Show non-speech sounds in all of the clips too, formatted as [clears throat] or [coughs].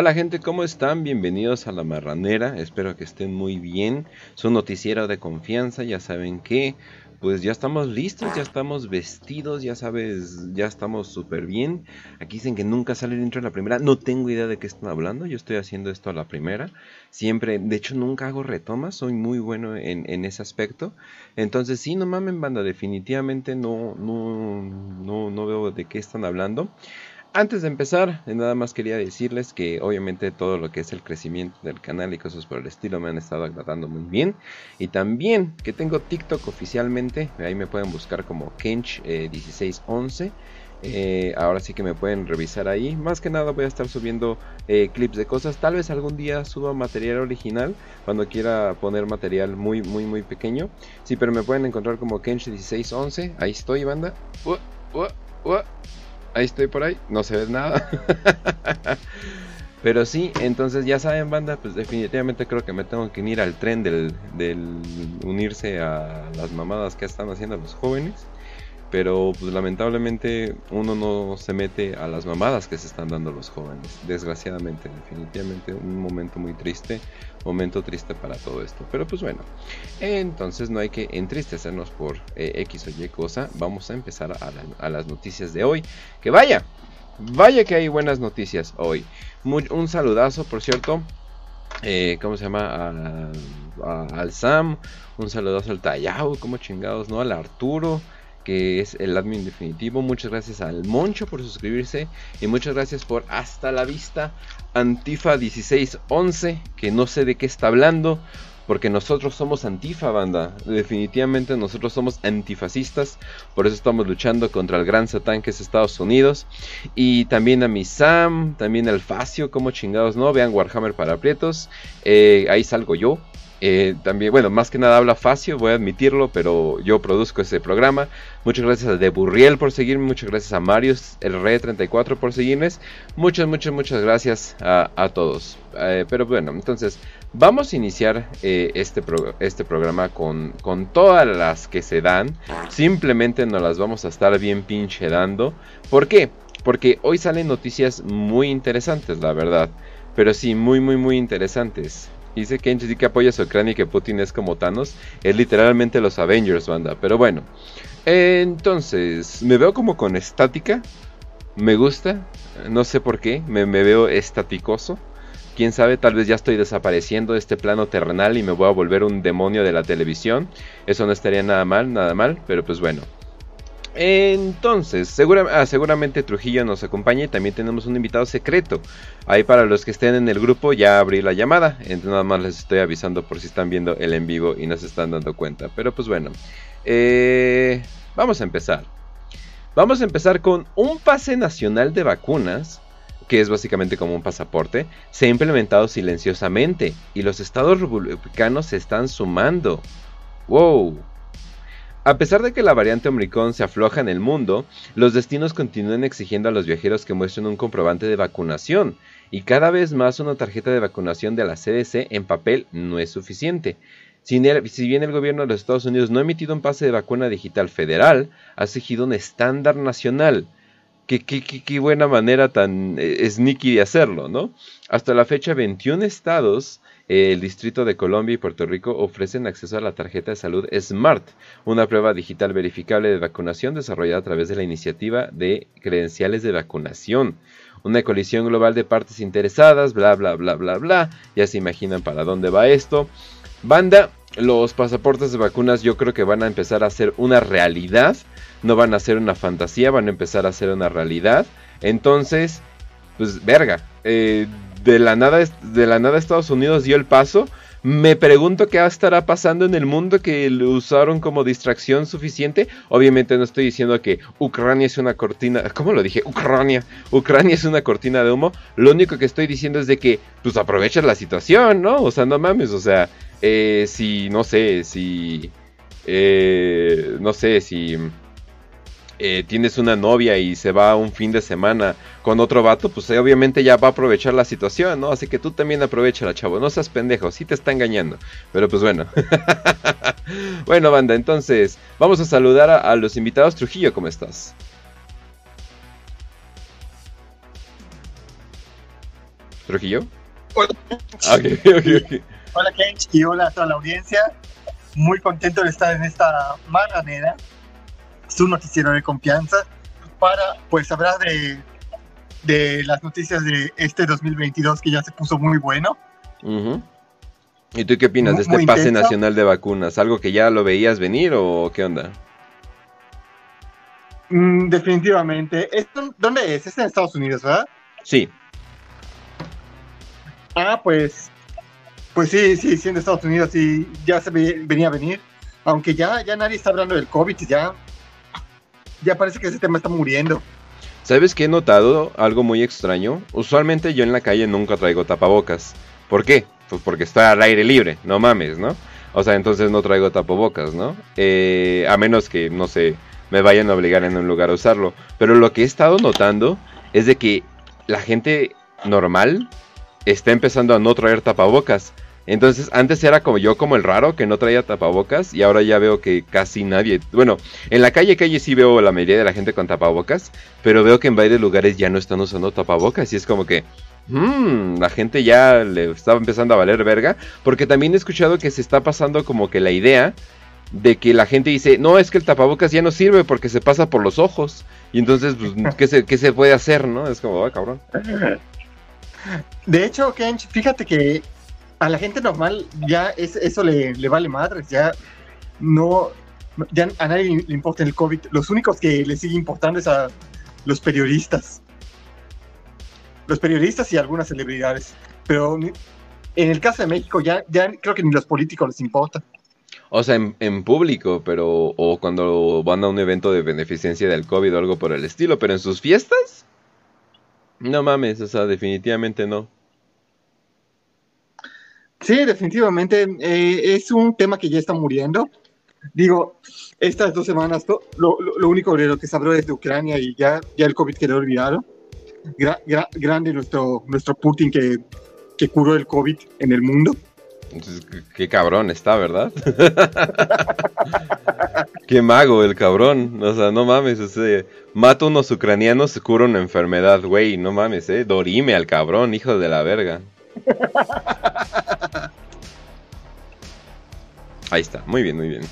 Hola gente, ¿cómo están? Bienvenidos a La Marranera, espero que estén muy bien. Su noticiero de confianza, ya saben que pues ya estamos listos, ya estamos vestidos, ya sabes, ya estamos súper bien. Aquí dicen que nunca sale el intro de la primera, no tengo idea de qué están hablando, yo estoy haciendo esto a la primera. Siempre, de hecho nunca hago retomas, soy muy bueno en, en ese aspecto. Entonces sí, no mamen banda, definitivamente no, no, no, no veo de qué están hablando. Antes de empezar, nada más quería decirles que obviamente todo lo que es el crecimiento del canal y cosas por el estilo me han estado agradando muy bien. Y también que tengo TikTok oficialmente, ahí me pueden buscar como Kench1611. Eh, eh, ahora sí que me pueden revisar ahí. Más que nada voy a estar subiendo eh, clips de cosas. Tal vez algún día suba material original cuando quiera poner material muy, muy, muy pequeño. Sí, pero me pueden encontrar como Kench1611. Ahí estoy, banda. Uh, uh, ahí estoy por ahí, no se ve nada. [laughs] Pero sí, entonces ya saben, banda, pues definitivamente creo que me tengo que unir al tren del, del unirse a las mamadas que están haciendo los jóvenes. Pero pues lamentablemente uno no se mete a las mamadas que se están dando los jóvenes. Desgraciadamente, definitivamente un momento muy triste, momento triste para todo esto. Pero pues bueno, entonces no hay que entristecernos por eh, X o Y cosa. Vamos a empezar a, las noticias de hoy. Que vaya, vaya que hay buenas noticias hoy. un saludazo, por cierto. Eh, ¿Cómo se llama? al Sam. Un saludazo al Tayao. Como chingados, ¿no? Al Arturo que es el admin definitivo. Muchas gracias al Moncho por suscribirse y muchas gracias por hasta la vista Antifa 1611, que no sé de qué está hablando. Porque nosotros somos antifa, banda. Definitivamente nosotros somos antifascistas. Por eso estamos luchando contra el gran satán que es Estados Unidos. Y también a mi Sam, también al Facio, como chingados, ¿no? Vean Warhammer para aprietos. Eh, ahí salgo yo. Eh, también, bueno, más que nada habla Facio, voy a admitirlo, pero yo produzco ese programa. Muchas gracias a Deburriel por seguirme, muchas gracias a Marius, el Re34 por seguirme. Muchas, muchas, muchas gracias a, todos. Eh, pero bueno, entonces vamos a iniciar eh, este, este programa con, con todas las que se dan. Simplemente nos las vamos a estar bien pinche dando. ¿Por qué? Porque hoy salen noticias muy interesantes, la verdad. Pero sí, muy, muy, muy interesantes. Dice que sí que apoya a Ucrania y que Putin es como Thanos. Es literalmente los Avengers, banda. Pero bueno. Entonces, me veo como con estática. Me gusta. No sé por qué. Me, veo estaticoso. Quién sabe, tal vez ya estoy desapareciendo de este plano terrenal y me voy a volver un demonio de la televisión. Eso no estaría nada mal, nada mal. Pero pues bueno. Entonces, ah, seguramente Trujillo nos acompaña y también tenemos un invitado secreto. Ahí para los que estén en el grupo ya abrí la llamada. Entonces nada más les estoy avisando por si están viendo el en vivo y no se están dando cuenta. Pero pues bueno, eh, vamos a empezar. Vamos a empezar con un pase nacional de vacunas, que es básicamente como un pasaporte, se ha implementado silenciosamente y los estados republicanos se están sumando. ¡Wow! A pesar de que la variante Omicron se afloja en el mundo, los destinos continúan exigiendo a los viajeros que muestren un comprobante de vacunación, y cada vez más una tarjeta de vacunación de la CDC en papel no es suficiente. Si bien el gobierno de los Estados Unidos no ha emitido un pase de vacuna digital federal, ha exigido un estándar nacional. Qué, buena manera tan eh, sneaky de hacerlo, ¿no? Hasta la fecha, 21 estados el Distrito de Colombia y Puerto Rico ofrecen acceso a la tarjeta de salud SMART, una prueba digital verificable de vacunación desarrollada a través de la iniciativa de credenciales de vacunación. Una colisión global de partes interesadas, bla, bla, bla, bla, bla. Ya se imaginan para dónde va esto. Banda, los pasaportes de vacunas yo creo que van a empezar a ser una realidad. No van a ser una fantasía, van a empezar a ser una realidad. Entonces, pues verga. Eh, de la nada, de la nada Estados Unidos dio el paso. Me pregunto qué estará pasando en el mundo que lo usaron como distracción suficiente. Obviamente no estoy diciendo que Ucrania es una cortina. ¿Cómo lo dije? Ucrania. Ucrania es una cortina de humo. Lo único que estoy diciendo es de que, pues aprovechas la situación, ¿no? O sea, no mames. O sea, eh, si, no sé, si. Eh, no sé, si eh, tienes una novia y se va un fin de semana con otro vato, pues eh, obviamente ya va a aprovechar la situación, ¿no? Así que tú también aprovechala, chavo. No seas pendejo, sí te está engañando. Pero pues bueno. [laughs] bueno, banda, entonces vamos a saludar a, a los invitados. Trujillo, ¿cómo estás? ¿Trujillo? Hola. Okay, okay, okay. Hola Kench y hola a toda la audiencia. Muy contento de estar en esta mañanera, su noticiero de confianza, para pues hablar de, de las noticias de este 2022 que ya se puso muy bueno. ¿Y tú qué opinas de este pase intenso. nacional de vacunas? ¿Algo que ya lo veías venir o qué onda? Mm, definitivamente. ¿Esto, ¿Dónde es? Es en Estados Unidos, ¿verdad? Sí, Ah, pues, pues sí, sí, sí, en Estados Unidos y ya se ve- venía a venir. Aunque ya, ya nadie está hablando del COVID, ya, ya parece que ese tema está muriendo. ¿Sabes qué he notado? Algo muy extraño. Usualmente yo en la calle nunca traigo tapabocas. ¿Por qué? Pues porque estoy al aire libre, no mames, ¿no? O sea, entonces no traigo tapabocas, ¿no? Eh, a menos que, no sé, me vayan a obligar en un lugar a usarlo. Pero lo que he estado notando es de que la gente normal está empezando a no traer tapabocas. Entonces, antes era como yo como el raro que no traía tapabocas y ahora ya veo que casi nadie, bueno, en la calle calle sí veo la mayoría de la gente con tapabocas, pero veo que en varios lugares ya no están usando tapabocas y es como que hmm, la gente ya le está empezando a valer verga, porque también he escuchado que se está pasando como que la idea de que la gente dice, no, es que el tapabocas ya no sirve porque se pasa por los ojos. Y entonces, pues, [laughs] ¿qué se, qué se puede hacer, no? Es como, ah, cabrón. De hecho, Kench, fíjate que a la gente normal ya es, eso le, le vale madres, ya no, ya a nadie le importa el COVID. Los únicos que le sigue importando es a los periodistas. Los periodistas y algunas celebridades. Pero en el caso de México ya, ya creo que ni los políticos les importa. O sea, en, en público, pero. O cuando van a un evento de beneficencia del COVID o algo por el estilo, pero en sus fiestas. No mames, o sea, definitivamente no. Sí, definitivamente eh, es un tema que ya está muriendo. Digo, estas dos semanas lo, lo- lo único de lo que se habló es de Ucrania y ya, ya el COVID quedó olvidado. Gra- gra- grande nuestro, nuestro Putin que, que curó el COVID en el mundo. Entonces, qué, qué cabrón está, ¿verdad? [laughs] qué mago el cabrón. O sea, no mames, ese mata a unos ucranianos, se cura una enfermedad, güey. No mames, eh. Dorime al cabrón, hijo de la verga. [laughs] Ahí está, muy bien, muy bien.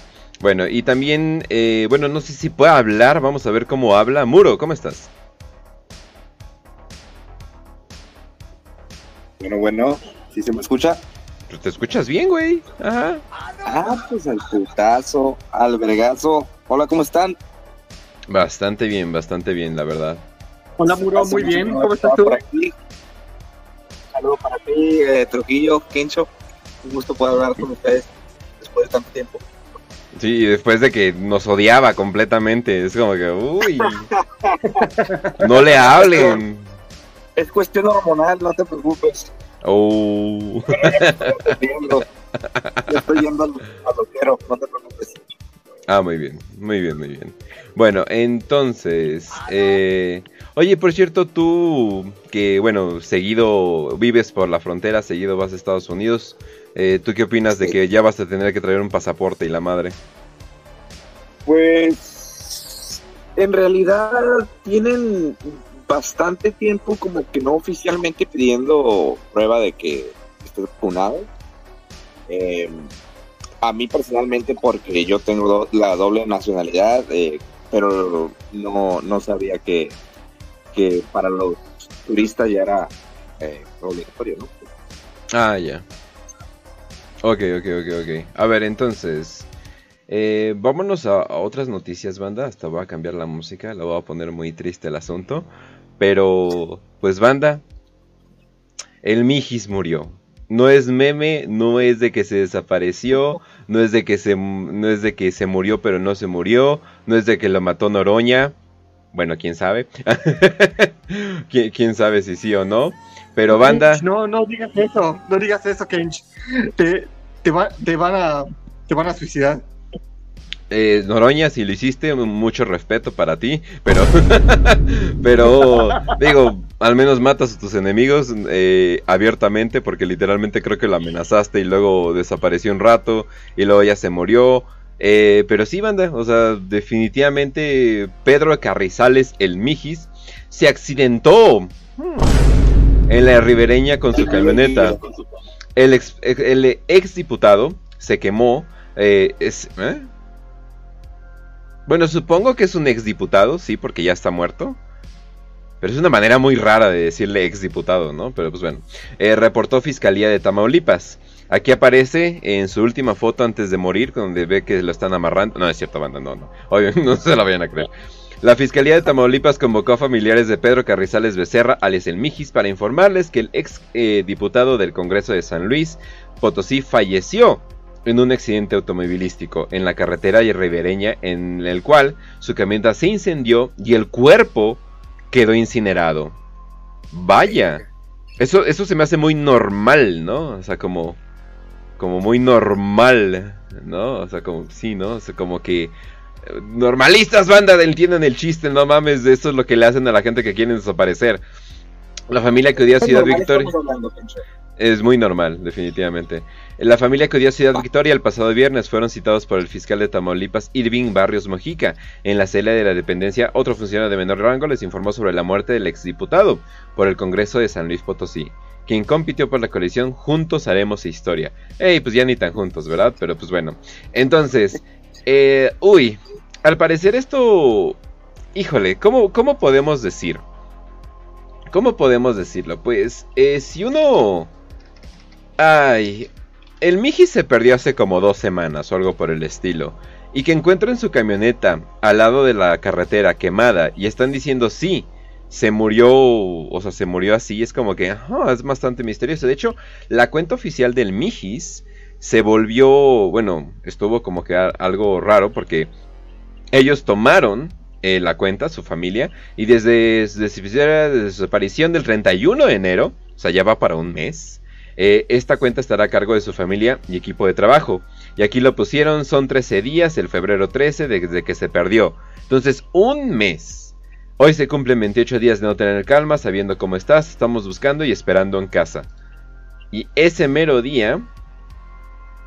Bueno, y también, eh, bueno, no sé si puede hablar, vamos a ver cómo habla. Muro, ¿cómo estás? Bueno, bueno, ¿sí se me escucha? Pues te escuchas bien, güey. Ajá. Ah, pues al putazo, al vergazo. Hola, ¿cómo están? Bastante bien, bastante bien, la verdad. Hola, Muro, muy bien. ¿Cómo estás tú? por aquí. Saludos para ti, eh, Trujillo, Kencho. Un gusto poder hablar con ustedes después de tanto tiempo. Sí, y después de que nos odiaba completamente, es como que, uy, [laughs] no le hablen. Es cuestión hormonal, no te preocupes. Oh. Yo estoy yendo al, al loquero, no te preocupes. Ah, muy bien, muy bien, muy bien. Bueno, entonces, eh, oye, por cierto, tú que, bueno, seguido vives por la frontera, seguido vas a Estados Unidos, eh, ¿tú qué opinas de que ya vas a tener que traer un pasaporte y la madre? Pues en realidad tienen bastante tiempo como que no oficialmente pidiendo prueba de que estoy vacunado. Eh, a mí personalmente porque yo tengo la doble nacionalidad, eh, pero no, no sabía que, que para los turistas ya era eh, obligatorio, ¿no? Ah, ya. Ok, ok, ok, ok. A ver, entonces, eh, vámonos a, a otras noticias, banda. Hasta voy a cambiar la música, la voy a poner muy triste el asunto. Pero, pues, banda, el Mijis murió. No es meme, no es de que se desapareció, no es de que se, no es de que se murió pero no se murió, no es de que lo mató Noroña. Bueno, quién sabe. [laughs] ¿Quién, quién sabe si sí o no. Pero banda, No, no digas eso, no digas eso, Kench. Te, te, va- te van a, te van a suicidar. Eh, Noroña, si lo hiciste, mucho respeto para ti, pero, [laughs] pero, digo, al menos matas a tus enemigos eh, abiertamente, porque literalmente creo que lo amenazaste y luego desapareció un rato y luego ya se murió. Eh, pero sí, banda, o sea, definitivamente Pedro Carrizales, el Mijis, se accidentó. En la ribereña con su camioneta. El ex, diputado se quemó. Eh, ¿eh? Bueno, supongo que es un exdiputado, sí, porque ya está muerto. Pero es una manera muy rara de decirle exdiputado, ¿no? Pero pues bueno. Eh, reportó Fiscalía de Tamaulipas. Aquí aparece en su última foto antes de morir, donde ve que lo están amarrando. No, es cierto, banda, no, no. Obvio, [laughs] no se la vayan a creer. La Fiscalía de Tamaulipas convocó a familiares de Pedro Carrizales Becerra, alias el Mijis, para informarles que el ex eh, diputado del Congreso de San Luis, Potosí, falleció en un accidente automovilístico en la carretera ribereña en el cual su camioneta se incendió y el cuerpo quedó incinerado. Vaya, eso, eso se me hace muy normal, ¿no? O sea, como, como muy normal, ¿no? O sea, como, sí, ¿no? O sea, como que eh, normalistas, banda, entienden el chiste, no mames, eso es lo que le hacen a la gente que quieren desaparecer. La familia que odia Ciudad Victoria. Es muy normal, definitivamente. La familia que odió Ciudad Victoria el pasado viernes fueron citados por el fiscal de Tamaulipas, Irving Barrios Mojica. En la celda de la dependencia, otro funcionario de menor rango les informó sobre la muerte del exdiputado por el Congreso de San Luis Potosí, quien compitió por la coalición Juntos Haremos Historia. Ey, pues ya ni tan juntos, ¿verdad? Pero pues bueno. Entonces, eh, uy, al parecer esto... Híjole, ¿cómo, cómo podemos decir? ¿Cómo podemos decirlo? Pues, eh, si uno... Ay, el Miji se perdió hace como dos semanas o algo por el estilo. Y que encuentren su camioneta al lado de la carretera quemada y están diciendo sí, se murió, o sea, se murió así, es como que es bastante misterioso. De hecho, la cuenta oficial del Mijis se volvió, bueno, estuvo como que algo raro porque ellos tomaron eh, la cuenta, su familia, y desde, desde su aparición del 31 de enero, o sea, ya va para un mes, eh, esta cuenta estará a cargo de su familia y equipo de trabajo. Y aquí lo pusieron, son 13 días, el febrero 13, desde que se perdió. Entonces, un mes. Hoy se cumplen 28 días de no tener calma, sabiendo cómo estás, estamos buscando y esperando en casa. Y ese mero día,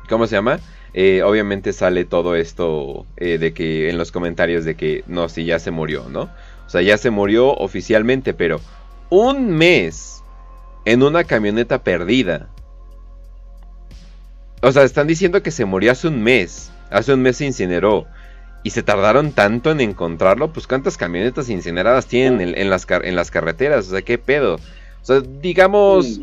¿cómo se llama? Eh, obviamente sale todo esto eh, de que en los comentarios de que no, si ya se murió, ¿no? O sea, ya se murió oficialmente, pero un mes en una camioneta perdida. O sea, están diciendo que se murió hace un mes. Hace un mes se incineró. Y se tardaron tanto en encontrarlo. Pues cuántas camionetas incineradas tienen en, las, en las carreteras. O sea, qué pedo. O sea, digamos...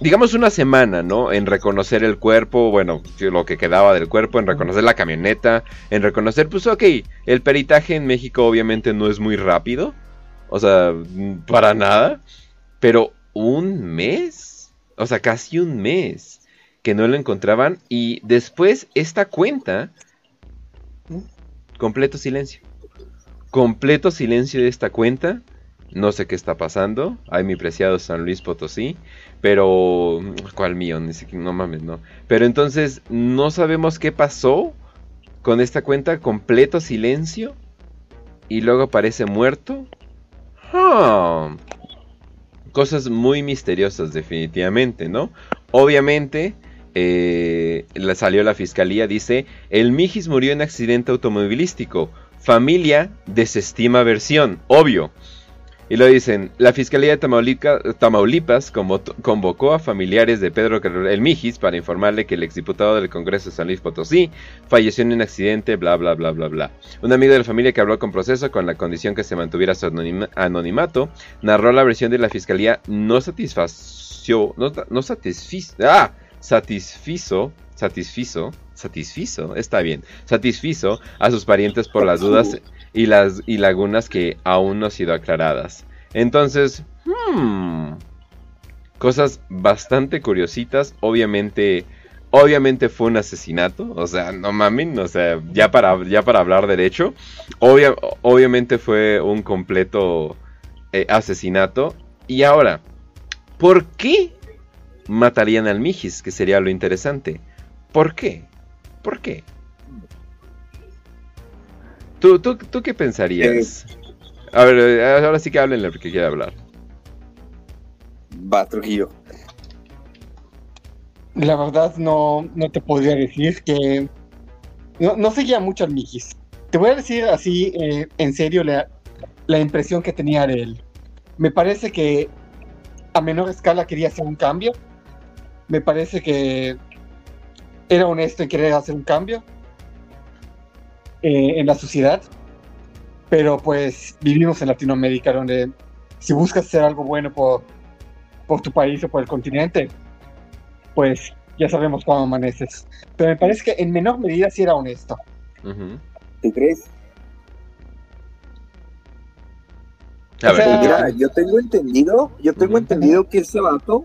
Digamos una semana, ¿no? En reconocer el cuerpo, bueno, lo que quedaba del cuerpo, en reconocer la camioneta, en reconocer, pues ok, el peritaje en México obviamente no es muy rápido, o sea, para nada, pero un mes, o sea, casi un mes que no lo encontraban y después esta cuenta, completo silencio, completo silencio de esta cuenta, no sé qué está pasando, ay mi preciado San Luis Potosí, pero, ¿cuál mío? No mames, no. Pero entonces, no sabemos qué pasó con esta cuenta, completo silencio, y luego aparece muerto. Ah, cosas muy misteriosas definitivamente, ¿no? Obviamente, eh, salió la fiscalía, dice, el Mijis murió en accidente automovilístico, familia desestima versión, obvio. Y lo dicen, la Fiscalía de Tamaulipas, convocó a familiares de Pedro El Mijis para informarle que el exdiputado del Congreso de San Luis Potosí falleció en un accidente, bla, bla, bla, bla, bla. Un amigo de la familia que habló con proceso con la condición que se mantuviera su anonimato, narró la versión de la Fiscalía no satisfació, no, no satisfizo, ah, satisfizo, satisfizo, satisfizo, está bien, satisfizo a sus parientes por las dudas [laughs] y las y lagunas que aún no han sido aclaradas. Entonces, hmm, cosas bastante curiositas, obviamente obviamente fue un asesinato, o sea, no mamen, o sea, ya para ya para hablar derecho, obviamente fue un completo eh, asesinato y ahora, ¿por qué matarían al Mijis? Que sería lo interesante. ¿Por qué? ¿Por qué? ¿Tú, tú, qué pensarías? A ver, eh, ahora sí que háblenle porque quiere hablar. Va, Trujillo. La verdad no, no te podría decir que... No, no seguía mucho al Mijis. Te voy a decir así, eh, en serio, la, la impresión que tenía de él. Me parece que a menor escala quería hacer un cambio. Me parece que era honesto en querer hacer un cambio eh, en la sociedad. Pero pues vivimos en Latinoamérica donde si buscas hacer algo bueno por, por tu país o por el continente, pues ya sabemos cómo amaneces. Pero me parece que en menor medida sí era honesto. ¿Tú crees? A ver, mira, yo tengo entendido, yo tengo entendido que ese vato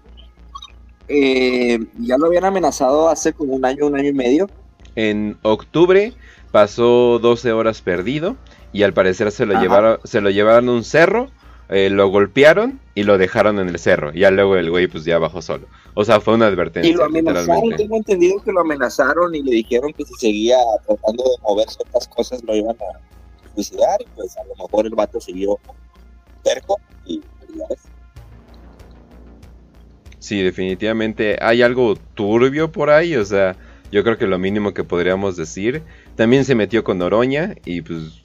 eh, ya lo habían amenazado hace como un año, un año y medio. En octubre pasó 12 horas perdido y al parecer se lo, llevaron, se lo llevaron a un cerro, eh, lo golpearon y lo dejaron en el cerro. Ya luego el güey pues ya bajó solo. O sea, fue una advertencia. Y lo amenazaron, tengo entendido que lo amenazaron y le dijeron que si seguía tratando de mover ciertas cosas lo iban a suicidar y pues a lo mejor el vato siguió terco y pues, Sí, definitivamente hay algo turbio por ahí, o sea, yo creo que lo mínimo que podríamos decir. También se metió con Oroña y pues,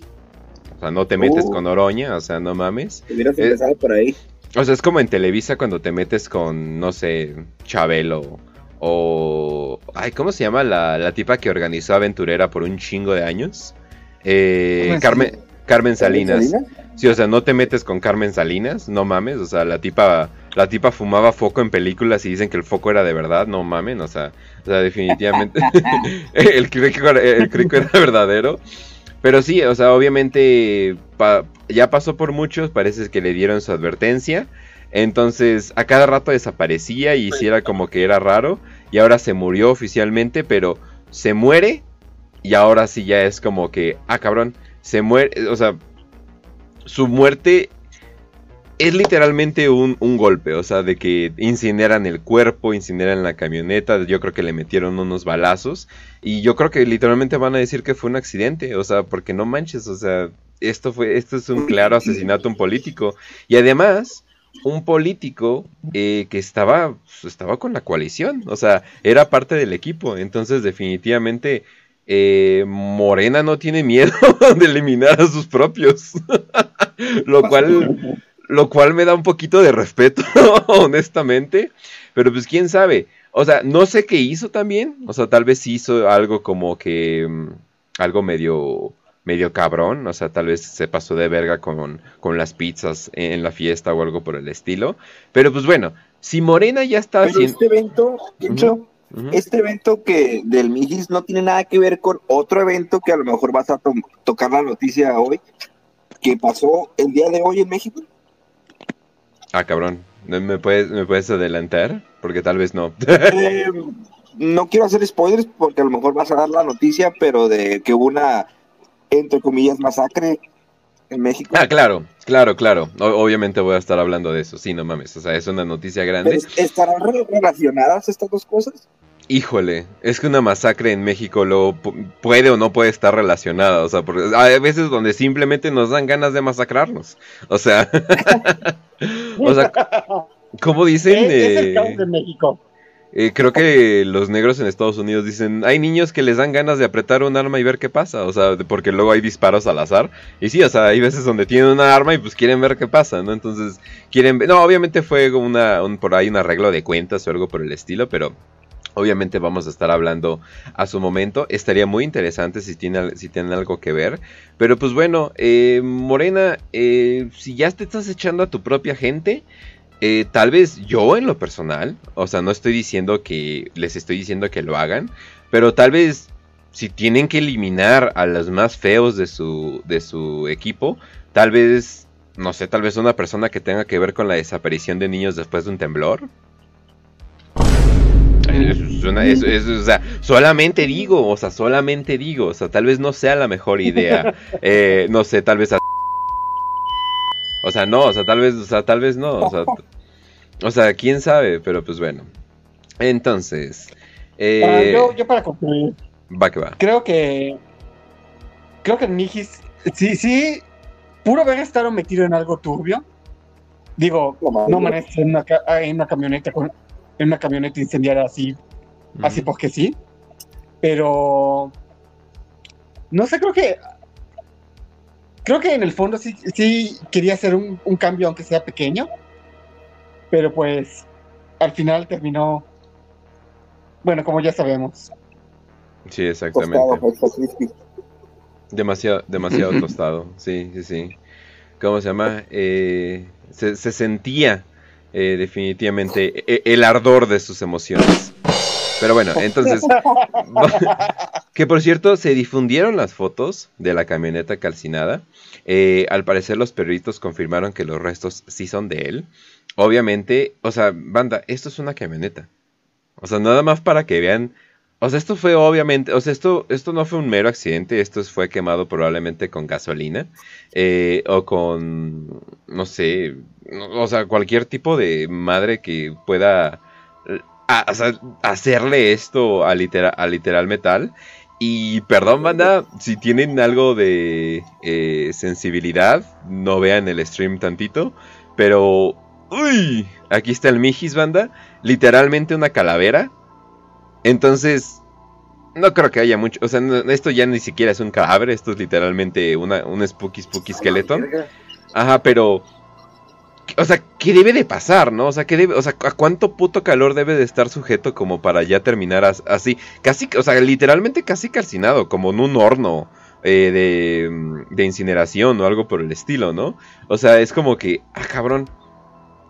o sea, no te metes uh. con Oroña, o sea, no mames. Eh, por ahí. O sea, es como en Televisa cuando te metes con, no sé, Chabelo o... Ay, ¿cómo se llama la, la tipa que organizó Aventurera por un chingo de años? Eh, Carmen, Carmen Salinas. Sí, o sea, no te metes con Carmen Salinas, no mames, o sea, la tipa la tipa fumaba foco en películas y dicen que el foco era de verdad, no mamen, o sea, o sea definitivamente [laughs] [laughs] el, crico, el era verdadero. Pero sí, o sea, obviamente ya pasó por muchos, parece que le dieron su advertencia. Entonces, a cada rato desaparecía y hiciera como que era raro. Y ahora se murió oficialmente, pero se muere. Y ahora sí ya es como que, ah, cabrón, se muere, o sea, su muerte es literalmente un, golpe, o sea, de que incineran el cuerpo, incineran la camioneta, yo creo que le metieron unos balazos y yo creo que literalmente van a decir que fue un accidente, o sea, porque no manches, o sea, esto fue, esto es un claro asesinato un político y además un político eh, que estaba, estaba con la coalición, o sea, era parte del equipo, entonces definitivamente eh, Morena no tiene miedo [laughs] de eliminar a sus propios. [laughs] lo cual lo cual me da un poquito de respeto, [laughs] honestamente. Pero pues quién sabe. O sea, no sé qué hizo también. O sea, tal vez hizo algo como que mm, algo medio medio cabrón, o sea, tal vez se pasó de verga con, con las pizzas en la fiesta o algo por el estilo. Pero pues bueno, si Morena ya está haciendo... Este evento, este evento que del Mijis no tiene nada que ver con otro evento que a lo mejor vas a tocar la noticia hoy, que pasó el día de hoy en México. Ah, cabrón. ¿Me puedes, ¿Me puedes adelantar? Porque tal vez no. Eh, no quiero hacer spoilers porque a lo mejor vas a dar la noticia, pero de que hubo una, entre comillas, masacre en México. Ah, claro, claro, claro. obviamente voy a estar hablando de eso. Sí, no mames. O sea, es una noticia grande. ¿Estarán relacionadas estas dos cosas? Híjole, es que una masacre en México lo puede o no puede estar relacionada, o sea, porque hay veces donde simplemente nos dan ganas de masacrarnos. O sea, [laughs] o sea, ¿cómo [laughs] dicen? Es, el caos de México. Eh, creo que los negros en Estados Unidos dicen, hay niños que les dan ganas de apretar un arma y ver qué pasa, o sea, porque luego hay disparos al azar. Y sí, o sea, hay veces donde tienen una arma y pues quieren ver qué pasa, ¿no? Entonces, quieren ver, no, obviamente fue una, un, por ahí un arreglo de cuentas o algo por el estilo, pero Obviamente vamos a estar hablando a su momento. Estaría muy interesante si, tiene, si tienen algo que ver. Pero pues bueno, eh, Morena, eh, si ya te estás echando a tu propia gente, eh, tal vez yo en lo personal, o sea, no estoy diciendo que les estoy diciendo que lo hagan, pero tal vez si tienen que eliminar a los más feos de su, de su equipo, tal vez, no sé, tal vez una persona que tenga que ver con la desaparición de niños después de un temblor. Es, o sea, solamente digo, o sea, solamente digo, o sea, tal vez no sea la mejor idea. [laughs] Eh, no sé, tal vez. O sea, no, o sea, tal vez, o sea, tal vez no. O sea, o sea quién sabe, pero pues bueno. Entonces. Eh, yo, yo, para concluir. Va que va. Creo que. Creo que Nijis. Sí, sí. Puro haber estado metido en algo turbio. Digo, no manejes en una, en una camioneta con, en una camioneta incendiaria así, así porque sí. Pero no sé, creo que creo que en el fondo sí, sí quería hacer un, cambio, aunque sea pequeño. Pero pues al final terminó, bueno, como ya sabemos. Sí, exactamente. Demasiado, demasiado [laughs] tostado, sí, sí, sí. ¿Cómo se llama? Eh, se, sentía eh, definitivamente e, el ardor de sus emociones. Pero bueno, entonces, que por cierto, se difundieron las fotos de la camioneta calcinada. Eh, al parecer los perritos confirmaron que los restos sí son de él. Obviamente, o sea, banda, esto es una camioneta. O sea, nada más para que vean o sea, esto fue obviamente, o sea, esto, esto no fue un mero accidente, esto fue quemado probablemente con gasolina eh, o con, no sé, o sea, cualquier tipo de madre que pueda hacerle esto a, literal metal. Y perdón, banda, si tienen algo de eh, sensibilidad, no vean el stream tantito, pero, uy, aquí está el Mijis, banda, literalmente una calavera entonces, no creo que haya mucho. O sea, esto ya ni siquiera es un cadáver, esto es literalmente una, un spooky spooky skeleton. Ajá, pero. O sea, ¿qué debe de pasar, no? O sea, ¿qué debe, o sea, ¿a cuánto puto calor debe de estar sujeto como para ya terminar así? Casi, o sea, literalmente casi calcinado, como en un horno eh, de, de incineración o algo por el estilo, ¿no? O sea, es como que, ah, cabrón.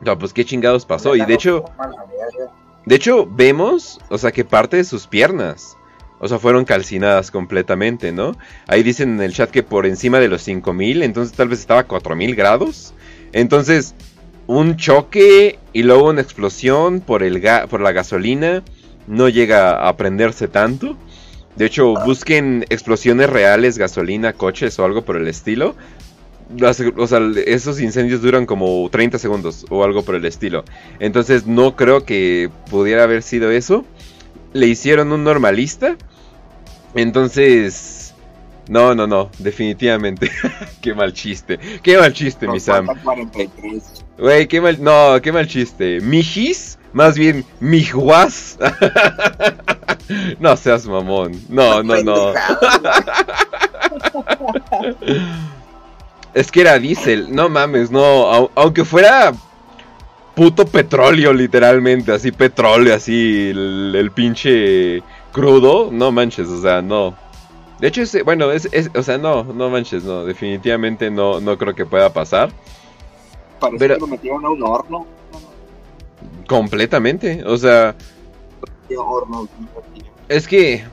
No, pues qué chingados pasó. Y de hecho, de hecho, vemos, o sea, que parte de sus piernas, o sea, fueron calcinadas completamente, ¿no? Ahí dicen en el chat que por encima de los 5000, entonces tal vez estaba a 4000 grados. Entonces, un choque y luego una explosión por, el por la gasolina no llega a prenderse tanto. De hecho, busquen explosiones reales, gasolina, coches o algo por el estilo o sea, esos incendios duran como 30 segundos o algo por el estilo. Entonces no creo que pudiera haber sido eso. Le hicieron un normalista. Entonces... No, no, no, definitivamente. [laughs] qué mal chiste. Qué mal chiste, mi Sam. Güey, qué mal... No, qué mal chiste. Mijis, más bien mijuas. [laughs] no seas mamón. No, no, no. [laughs] Es que era diésel, no mames, no, aunque fuera puto petróleo literalmente, así petróleo, así el, pinche crudo, no manches, o sea, no. De hecho, ese, bueno, es, o sea, no, no manches, no, definitivamente no, no creo que pueda pasar. Parece Pero, que lo metieron a un horno. Completamente, o sea... Es que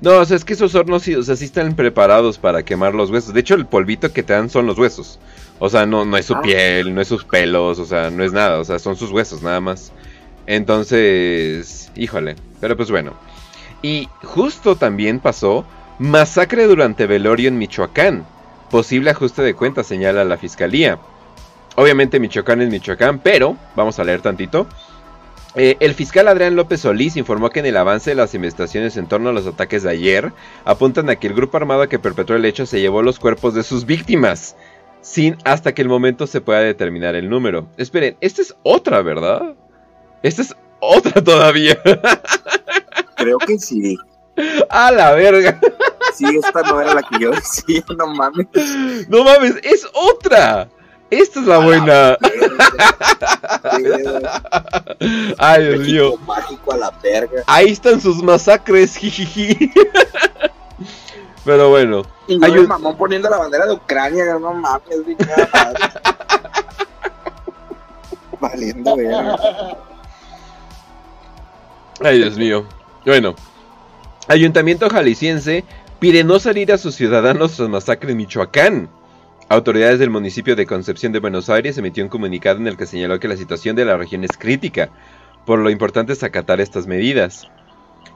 no, o sea, es que esos hornos sí, o sea, sí están preparados para quemar los huesos. De hecho, el polvito que te dan son los huesos. O sea, no, no es su ah. piel, no es sus pelos, o sea, no es nada, o sea, son sus huesos nada más. Entonces, híjole, pero pues bueno. Y justo también pasó masacre durante velorio en Michoacán. Posible ajuste de cuentas, señala la fiscalía. Obviamente Michoacán es Michoacán, pero, vamos a leer tantito. Eh, el fiscal Adrián López Solís informó que en el avance de las investigaciones en torno a los ataques de ayer apuntan a que el grupo armado que perpetró el hecho se llevó los cuerpos de sus víctimas, sin hasta que el momento se pueda determinar el número. Esperen, esta es otra, ¿verdad? Esta es otra [laughs] todavía. Creo que sí. A la verga. Sí, esta no era la que yo decía, no mames. No mames, es otra. Esta es la buena. [laughs] Ay, Dios mío. Mágico a la verga. Ahí están sus masacres, [laughs] jijiji. Pero bueno. Y hay un mamón poniendo la bandera de Ucrania, no mames, [laughs] Valiendo verga. Ay, Dios mío. Bueno. Ayuntamiento jalisciense pide no salir a sus ciudadanos tras masacre en Michoacán. Autoridades del municipio de Concepción de Buenos Aires emitió un comunicado en el que señaló que la situación de la región es crítica, por lo importante es acatar estas medidas.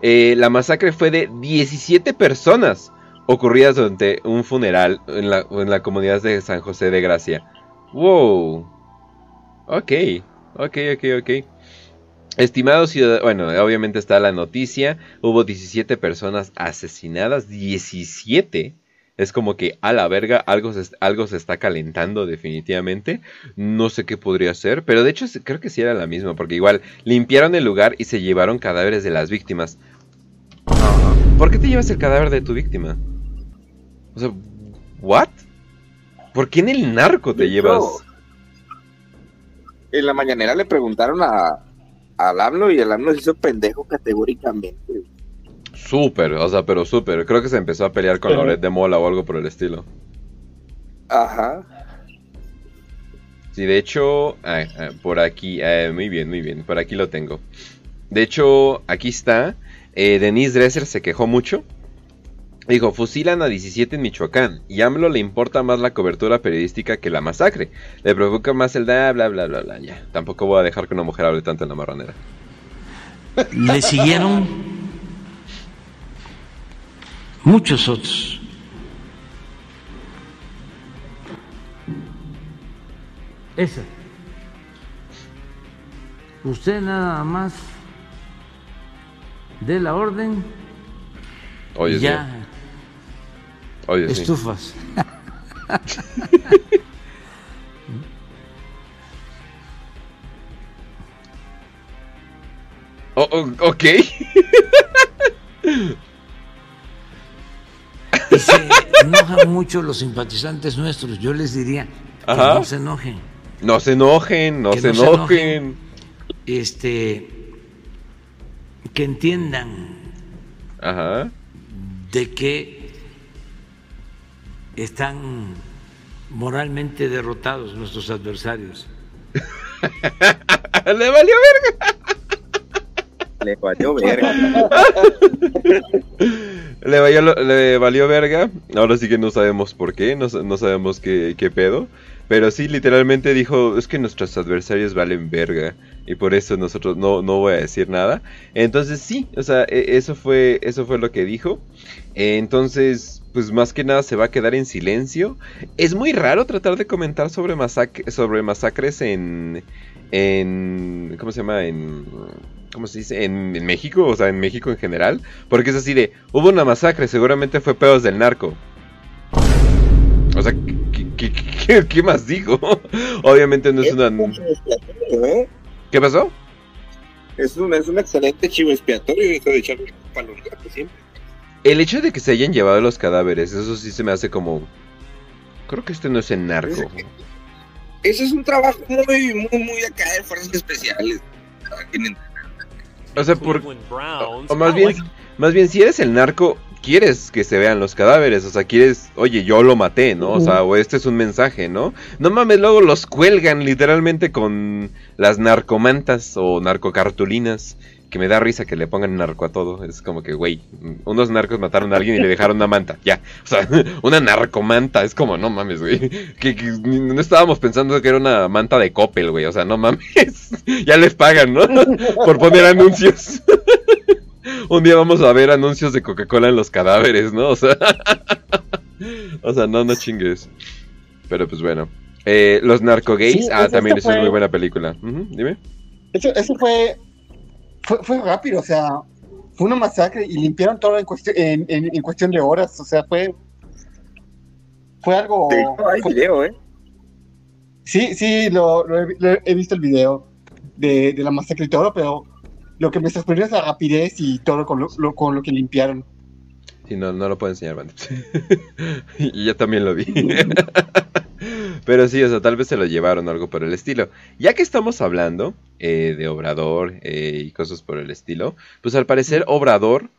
Eh, la masacre fue de 17 personas ocurridas durante un funeral en la, en la comunidad de San José de Gracia. ¡Wow! Ok, ok, ok, ok. Estimados ciudadanos, bueno, obviamente está la noticia, hubo 17 personas asesinadas, 17 es como que a la verga algo se, algo se está calentando definitivamente. No sé qué podría ser, pero de hecho creo que sí era la misma, porque igual limpiaron el lugar y se llevaron cadáveres de las víctimas. ¿Por qué te llevas el cadáver de tu víctima? O sea, ¿what? ¿Por qué en el narco te llevas? en la mañanera le preguntaron a, al AMLO y el AMLO se hizo pendejo categóricamente. Súper, o sea, pero súper. Creo que se empezó a pelear con Pero- Loret de Mola o algo por el estilo. Ajá. Sí, de hecho, ah, ah, por aquí, ah, muy bien, muy bien, por aquí lo tengo. De hecho, aquí está. eh, Denise Dresser se quejó mucho. Dijo, fusilan a 17 en Michoacán y AMLO le importa más la cobertura periodística que la masacre. Le provoca más el da, bla, bla, bla, bla, ya. Tampoco voy a dejar que una mujer hable tanto en la marranera. Le siguieron muchos otros. Esa. Usted nada más dé la orden Oye, sí. ya Oye, sí. estufas. [laughs] Oh, oh, ok. [laughs] Y se enojan mucho los simpatizantes nuestros. Yo les diría que Ajá. no se enojen. No se enojen, no Que se no se enojen. Este, que entiendan Ajá. de que están moralmente derrotados nuestros adversarios. [laughs] Le valió verga. Le valió verga. [laughs] Le valió, le valió verga. Ahora sí que no sabemos por qué, no, no sabemos qué, qué pedo. Pero sí, literalmente dijo, es que nuestros adversarios valen verga. Y por eso nosotros no, no voy a decir nada. Entonces sí, o sea, e- eso fue, eso fue lo que dijo. Entonces, pues más que nada se va a quedar en silencio. Es muy raro tratar de comentar sobre, masac- sobre masacres en, en... ¿Cómo se llama? En... ¿Cómo se dice? En, en México, o sea, en México en general. Porque es así de, hubo una masacre, seguramente fue pedos del narco. O sea, ¿qué, qué- qué- qué más digo? [laughs] Obviamente no es una... ¿eh? ¿Qué pasó? Es un, es un excelente chivo expiatorio eso de echarle culpa los gatos siempre. El hecho de que se hayan llevado los cadáveres, eso sí se me hace como... Creo que este no es el narco. Ese es un trabajo muy, muy, muy acá de fuerzas especiales. O sea, por... O más I bien, más bien, si eres el narco, quieres que se vean los cadáveres. O sea, quieres, oye, yo lo maté, ¿no? O sea, o este es un mensaje, ¿no? No mames, luego los cuelgan literalmente con las narcomantas o narcocartulinas. Que me da risa que le pongan narco a todo. Es como que, güey, unos narcos mataron a alguien y le dejaron una manta. Ya. O sea, [laughs] una narcomanta. Es como, no mames, güey. Que, que no estábamos pensando que era una manta de Coppel, güey. O sea, no mames. [laughs] ya les pagan, ¿no? [laughs] Por poner anuncios. Un día vamos a ver anuncios de Coca-Cola en los cadáveres, ¿no? O sea, o sea, no, no chingues. Pero pues bueno. Eh, los narcogays, Sí, ah, también es una muy buena película. Dime. Eso, eso fue, fue, fue rápido, o sea, fue una masacre y limpiaron todo en cuestión, en, en- en cuestión de horas, o sea, fue, fue algo... De hecho, hay fue- video, ¿eh? sí, sí, lo, lo he, lo he visto el video de, de la masacre y todo, pero lo que me sorprendió es la rapidez y todo con lo, lo- con lo que limpiaron. Si no, no lo puedo enseñar, banda. [laughs] y yo también lo vi. [laughs] Pero sí, o sea, tal vez se lo llevaron o algo por el estilo. Ya que estamos hablando eh, de Obrador eh, y cosas por el estilo, pues al parecer Obrador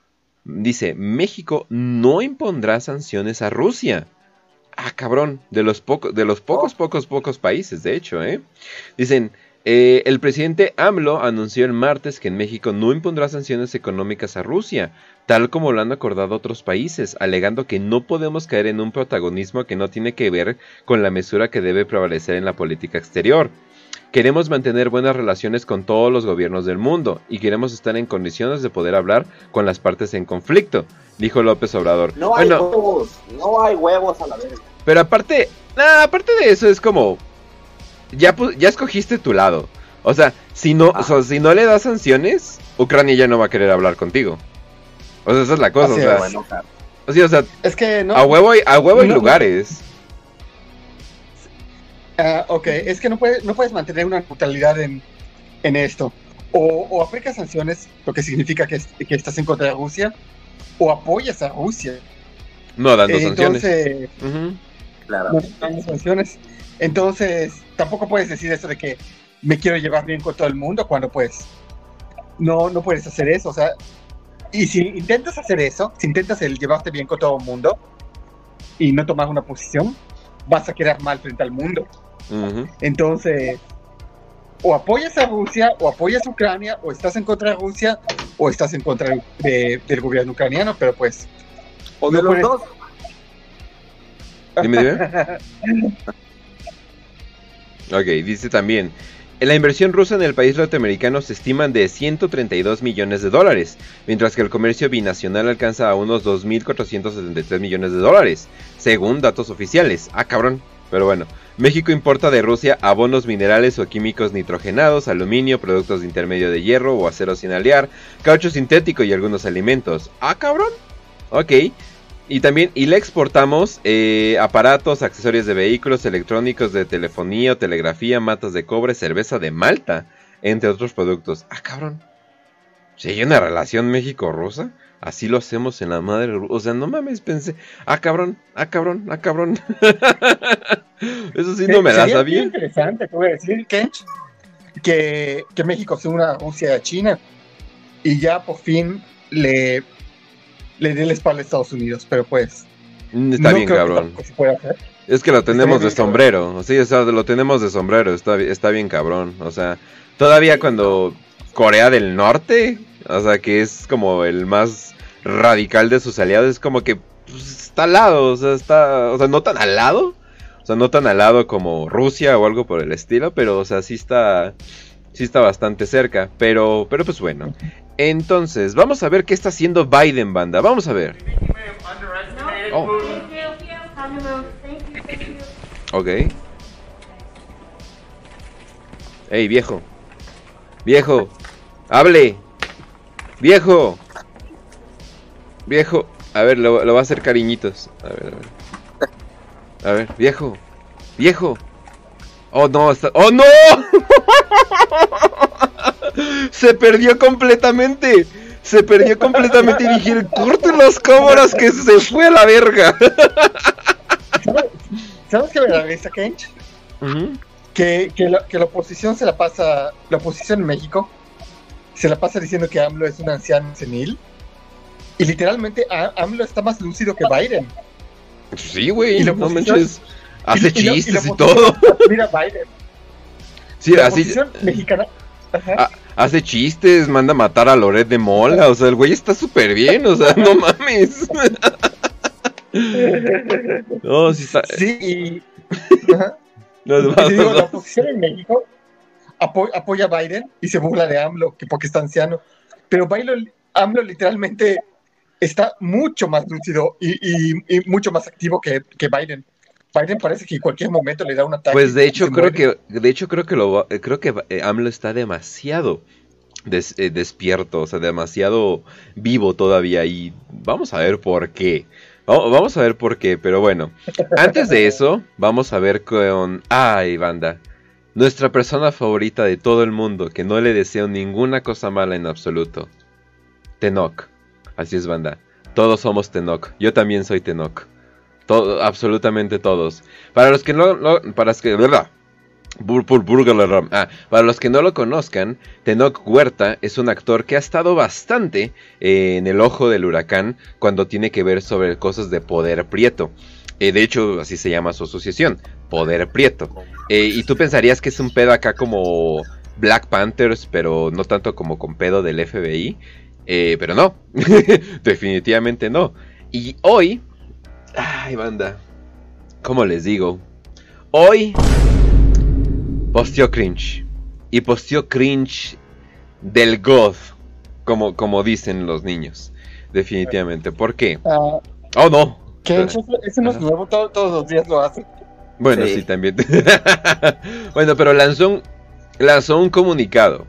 dice, México no impondrá sanciones a Rusia. Ah, cabrón, de los, pocos, de los pocos, pocos, pocos países, de hecho, ¿eh? Dicen, eh, el presidente AMLO anunció el martes que en México no impondrá sanciones económicas a Rusia, tal como lo han acordado otros países, alegando que no podemos caer en un protagonismo que no tiene que ver con la mesura que debe prevalecer en la política exterior. Queremos mantener buenas relaciones con todos los gobiernos del mundo y queremos estar en condiciones de poder hablar con las partes en conflicto, dijo López Obrador. No hay Bueno, huevos, no hay huevos a la vez. pero aparte, nah, aparte de eso es como ya ya escogiste tu lado. O sea, si no, Ah. o sea, si no le das sanciones, Ucrania ya no va a querer hablar contigo. O sea, esa es la cosa, Así o sea, es. Bueno, claro. o sea, o sea, Es que no... a huevo hay, a huevo hay no- lugares. Ah, ok, es que no puedes, no puedes mantener una neutralidad en, en esto. O, o aplicas sanciones, lo que significa que, que estás en contra de Rusia, o apoyas a Rusia. No dando Eh, sanciones. Entonces, Ujú. claro. no dando sanciones. Entonces, tampoco puedes decir eso de que me quiero llevar bien con todo el mundo cuando pues no, no puedes hacer eso. O sea, y si intentas hacer eso, si intentas el llevarte bien con todo el mundo y no tomar una posición, vas a quedar mal frente al mundo. Ujú. Entonces, o apoyas a Rusia, o apoyas a Ucrania, o estás en contra de Rusia, o estás en contra de- del gobierno ucraniano, pero pues, O de No los puedes- dos. Dime, dime. [laughs] Ok, dice también. La inversión rusa en el país norteamericano se estiman de 132 millones de dólares, mientras que el comercio binacional alcanza a unos 2.473 millones de dólares, según datos oficiales. Ah, cabrón. Pero bueno, México importa de Rusia abonos minerales o químicos nitrogenados, aluminio, productos de intermedio de hierro o acero sin aliar, caucho sintético y algunos alimentos. Ah, cabrón. Ok. Y también, y le exportamos eh, aparatos, accesorios de vehículos, electrónicos de telefonía o telegrafía, matas de cobre, cerveza de Malta, entre otros productos. Ah, cabrón. Si hay una relación México-Rusa, así lo hacemos en la madre. O sea, no mames, pensé. Ah, cabrón, ah, cabrón, ah, cabrón. [laughs] Eso sí no me la sabía. bien interesante, te voy a decir, Kench, que, que México se una a Rusia y a China y ya por fin le, le dé la espalda a Estados Unidos, pero pues... Mm, Está no bien, creo cabrón. se hacer. Es que lo tenemos de cabrón. sombrero. Sí, o sea, lo tenemos de sombrero. Está, está bien cabrón. O sea, todavía cuando Corea del Norte, o sea, que es como el más radical de sus aliados, es como que pues, está al lado. O sea, está. O sea, no tan al lado. O sea, no tan al lado como Rusia o algo por el estilo. Pero, o sea, sí está. Sí está bastante cerca. Pero, pero pues bueno. Entonces, vamos a ver qué está haciendo Biden, banda. Vamos a ver. Oh. Ok. Ey, viejo. Viejo. Hable. Viejo. Viejo. A ver, lo, lo va a hacer cariñitos. A ver, a ver. A ver, viejo. Viejo. Oh, no. Está... ¡Oh, no! [laughs] Se perdió completamente. Se perdió completamente y dijeron, corten las cámaras que se fue a la verga. ¿Sabes, ¿sabes qué me da risa, Kench? Que, que, la, que la oposición se la pasa, la oposición en México se la pasa diciendo que AMLO es un anciano senil. Y literalmente AMLO está más lúcido que Biden. Sí, güey, ¿Y la no manches. Hace Y- y chistes y, todo. Mira Biden. Sí, la así oposición mexicana. Ajá. ah, hace chistes, manda a matar a Loret de Mola. O sea, el güey está súper bien, o sea, no mames. [laughs] No, sí está. Y digo, la oposición en México apo- apoya a Biden y se burla de AMLO, que porque está anciano. Pero Biden, AMLO literalmente está mucho más lúcido y, y- y mucho más activo que, que Biden. Biden parece que en cualquier momento le da un ataque. Pues de hecho creo muere. que de hecho creo que lo creo que eh, AMLO está demasiado des- eh, despierto, o sea, demasiado vivo todavía y vamos a ver por qué. Va- Vamos a ver por qué, pero bueno. Antes de eso, vamos a ver con ay, banda. Nuestra persona favorita de todo el mundo, que no le deseo ninguna cosa mala en absoluto. Tenoch. Así es, banda. Todos somos Tenoch. Yo también soy Tenoch. Todo, absolutamente todos. Para los que no, para los que, ¿verdad? Ah, para los que no lo conozcan, Tenoch Huerta es un actor que ha estado bastante eh, en el ojo del huracán cuando tiene que ver sobre cosas de poder prieto. Eh, de hecho, así se llama su asociación, Poder Prieto. Eh, y tú pensarías que es un pedo acá como Black Panthers, pero no tanto como con pedo del FBI. Pero no, [laughs] definitivamente no. Y hoy, ay banda, ¿cómo les digo? Hoy posteó cringe. Y posteó cringe del God, como, como dicen los niños. Definitivamente. ¿Por qué? Ah, Oh, no. que eso, eso no es nuevo, todo- todos los días lo hace. Bueno, sí, Sí. también. [laughs] bueno, pero lanzó un, lanzó un comunicado.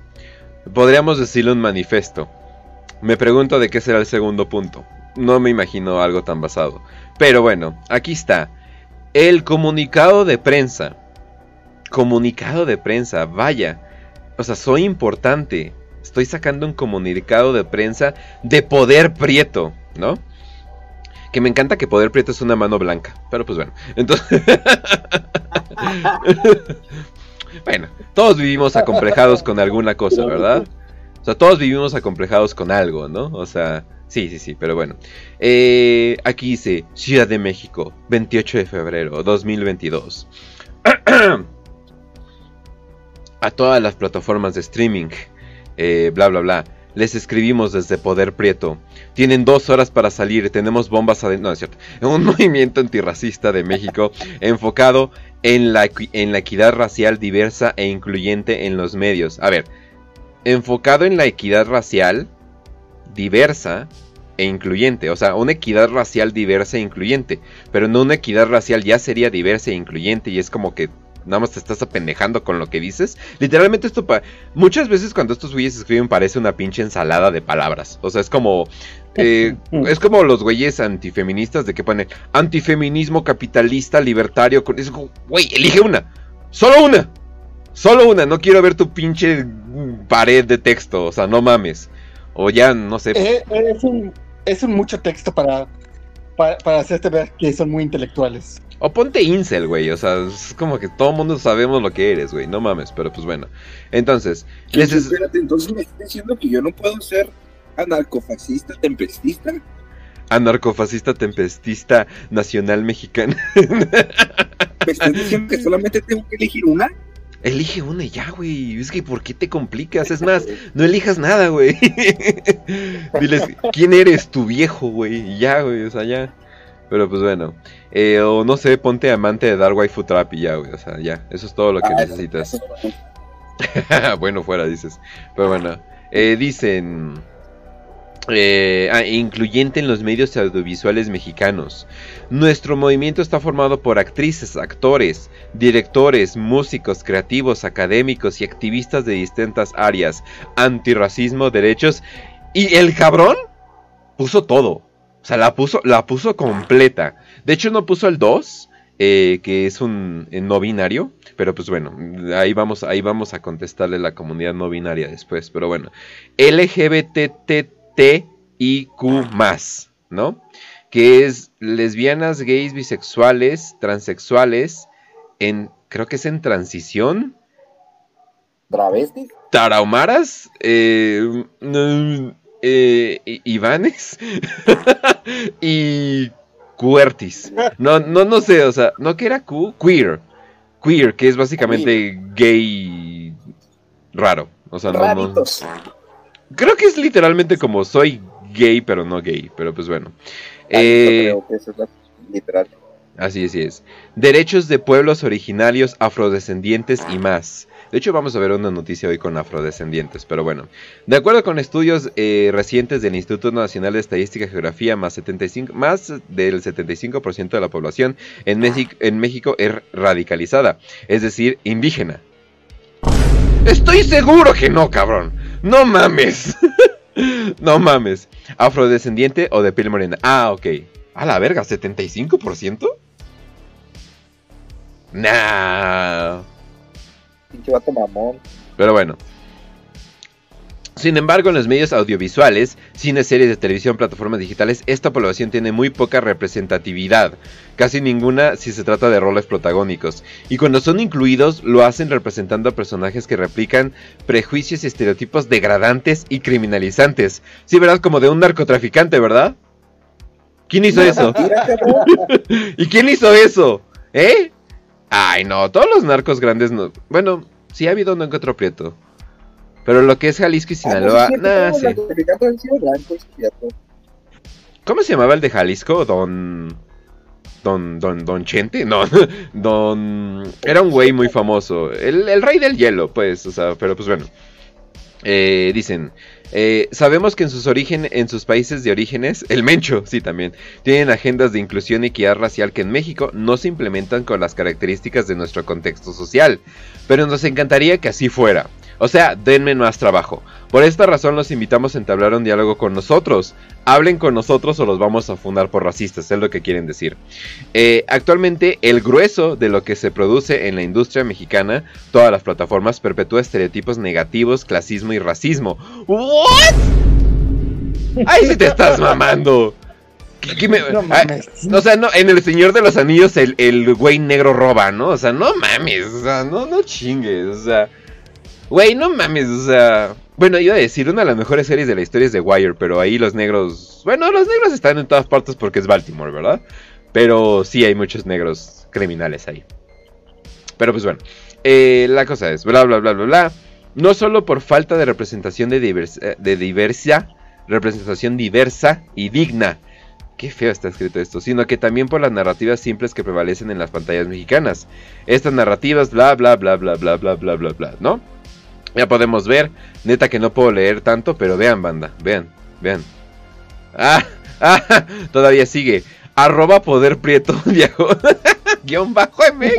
Podríamos decirle un manifiesto. Me pregunto de qué será el segundo punto. No me imagino algo tan basado. Pero bueno, aquí está. El comunicado de prensa. Comunicado de prensa, vaya. O sea, soy importante. Estoy sacando un comunicado de prensa de poder prieto, ¿no? Que me encanta que poder prieto es una mano blanca. Pero pues bueno. Entonces. [laughs] Bueno, todos vivimos acomplejados con alguna cosa, ¿verdad? O sea, todos vivimos acomplejados con algo, ¿no? O sea, sí, sí, sí, pero bueno. Eh, aquí dice Ciudad de México, 28 de febrero 2022. [clears throat] A todas las plataformas de streaming, eh, bla, bla, bla. Les escribimos desde Poder Prieto. Tienen dos horas para salir. Tenemos bombas adentro. No, es cierto. [laughs] Un movimiento antirracista de México [laughs] enfocado en la, en la equidad racial diversa e incluyente en los medios. A ver, enfocado en la equidad racial diversa e incluyente. O sea, una equidad racial diversa e incluyente. Pero no una equidad racial ya sería diversa e incluyente. Y es como que nada más te estás apendejando con lo que dices. Literalmente esto pa- muchas veces cuando estos güeyes escriben parece una pinche ensalada de palabras. O sea, es como eh, es como los güeyes antifeministas de que ponen antifeminismo capitalista libertario. con- Es güey, elige una. Solo una. Solo una. No quiero ver tu pinche pared de texto. O sea, no mames. O ya, no sé. Eh, eh, es, un, es un mucho texto para, para, para hacerte ver que son muy intelectuales. O ponte incel, güey. O sea, es como que todo mundo sabemos lo que eres, güey. No mames, pero pues bueno. Entonces, les es- Espérate, entonces me estás diciendo que yo no puedo ser anarcofascista, tempestista. anarcofascista tempestista nacional mexicana. ¿Me estás diciendo que solamente tengo que elegir una? Elige una y ya, güey. Es que ¿por qué te complicas? Es más, no elijas nada, güey. [laughs] Diles, ¿quién eres tu viejo, güey? Ya, güey, o sea, ya. Pero pues bueno. Eh, o no sé, ponte amante de Dark Waifu Trap y ya, güey. O sea, ya. Eso es todo lo que Ah, necesitas. [laughs] bueno, fuera, dices. Pero bueno, eh, dicen. Eh, ah, incluyente en los medios audiovisuales mexicanos. Nuestro movimiento está formado por actrices, actores, directores, músicos, creativos, académicos y activistas de distintas áreas. Antirracismo, derechos. Y el cabrón puso todo. O sea, la puso, la puso completa. De hecho, no puso el 2, eh, que es un eh, no binario. Pero pues bueno, ahí vamos, ahí vamos a contestarle a la comunidad no binaria después. Pero bueno, LGBTTIQ, ¿no? Que es lesbianas, gays, bisexuales, transexuales, en, creo que es en transición, ¿Travestis? tarahumaras, eh, mm, eh, Ivanes [laughs] y Cuertis. No, no, no sé, o sea, no que era Q, queer. Queer, que es básicamente gay raro. O sea, no, no. Creo que es literalmente como soy gay, pero no gay. Pero pues bueno. Ah, Eh, creo que eso es literal. Así, así es. Derechos de pueblos originarios, afrodescendientes y más. De hecho, vamos a ver una noticia hoy con afrodescendientes, pero bueno. De acuerdo con estudios eh, recientes del Instituto Nacional de Estadística y Geografía, más, 75, más del 75% de la población en, México- en México es radicalizada, es decir, indígena. Estoy seguro que no, cabrón. No mames. [laughs] no mames. Afrodescendiente o de piel morena. Ah, ok. A la verga, ¿75%? Nah. Pinche vato mamón. Pero bueno. Sin embargo, en los medios audiovisuales, cine, series de televisión, plataformas digitales, esta población tiene muy poca representatividad, casi ninguna si se trata de roles protagónicos. Y cuando son incluidos, lo hacen representando a personajes que replican prejuicios y estereotipos degradantes y criminalizantes. Sí, ¿verdad? Como de un narcotraficante, ¿verdad? ¿Quién hizo eso? [laughs] ¿Y quién hizo eso? ¿Eh? Ay, no, todos los narcos grandes no. Bueno, sí ha habido que otro prieto. Pero lo que es Jalisco y Sinaloa, Ah, no, sí, nada, sí. blancos, cierto. ¿Cómo se llamaba el de Jalisco? Don. Don. Don. Don Chente? No, [laughs] Don. Era un güey muy famoso. El, el rey del hielo, pues. O sea, pero pues bueno. Eh, dicen. eh, sabemos que en sus origen, en sus países de orígenes, el Mencho, sí también, tienen agendas de inclusión y equidad racial que en México no se implementan con las características de nuestro contexto social. Pero nos encantaría que así fuera. O sea, denme más trabajo. Por esta razón los invitamos a entablar un diálogo con nosotros. Hablen con nosotros o los vamos a fundar por racistas, es lo que quieren decir. Eh, actualmente el grueso de lo que se produce en la industria mexicana, todas las plataformas, perpetúa estereotipos negativos, clasismo y racismo. ¿What? ¡Ahí sí te estás mamando! ¿Qué- qué me- No ah, mames. o sea, no, en El Señor de los Anillos el, el güey negro roba, ¿no? O sea, no mames, o sea, no, no chingues, o sea... Güey, no mames, o sea... Bueno, iba a decir, una de las mejores series de la historia es The Wire, pero ahí los negros... Bueno, los negros están en todas partes porque es Baltimore, ¿verdad? Pero sí hay muchos negros criminales ahí. Pero pues bueno, eh, la cosa es, bla, bla, bla, bla, bla. No solo por falta de representación de, divers- eh, de diversa, representación diversa y digna. Qué feo está escrito esto, sino que también por las narrativas simples que prevalecen en las pantallas mexicanas. Estas narrativas, bla, bla, bla, bla, bla, bla, bla, bla, bla, ¿no? Ya podemos ver, neta que no puedo leer tanto, pero vean, banda, vean, vean. Ah, [laughs] ah, todavía sigue. Arroba poder prieto, [laughs] [laughs] guion bajo MX.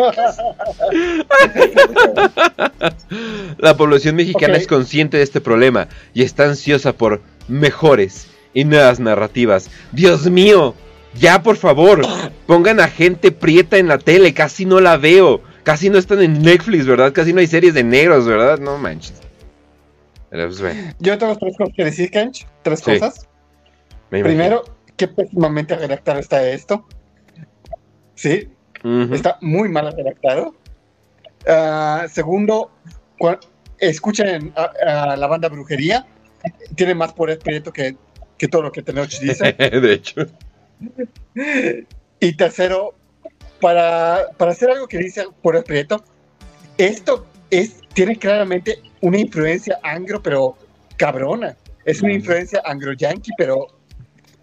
La población mexicana es consciente de este problema y está ansiosa por mejores y nuevas narrativas. Dios mío, ya por favor, pongan a gente prieta en la tele, casi no la veo. Casi no están en Netflix, ¿verdad? Casi no hay series de negros, ¿verdad? No manches. Pero, pues, bueno, Yo tengo tres cosas que decir, Kench. Tres Sí, cosas. Primero, qué pésimamente redactado está esto. Sí, está muy mal redactado. Ah, segundo, escuchen a, a la banda Brujería. Tiene más poder prieto que, que todo lo que Tenoch dice. [laughs] de hecho. Y tercero, para, para hacer algo que dice por Prieto, esto es, tiene claramente una influencia anglo, pero cabrona. Es una influencia anglo-yankee, pero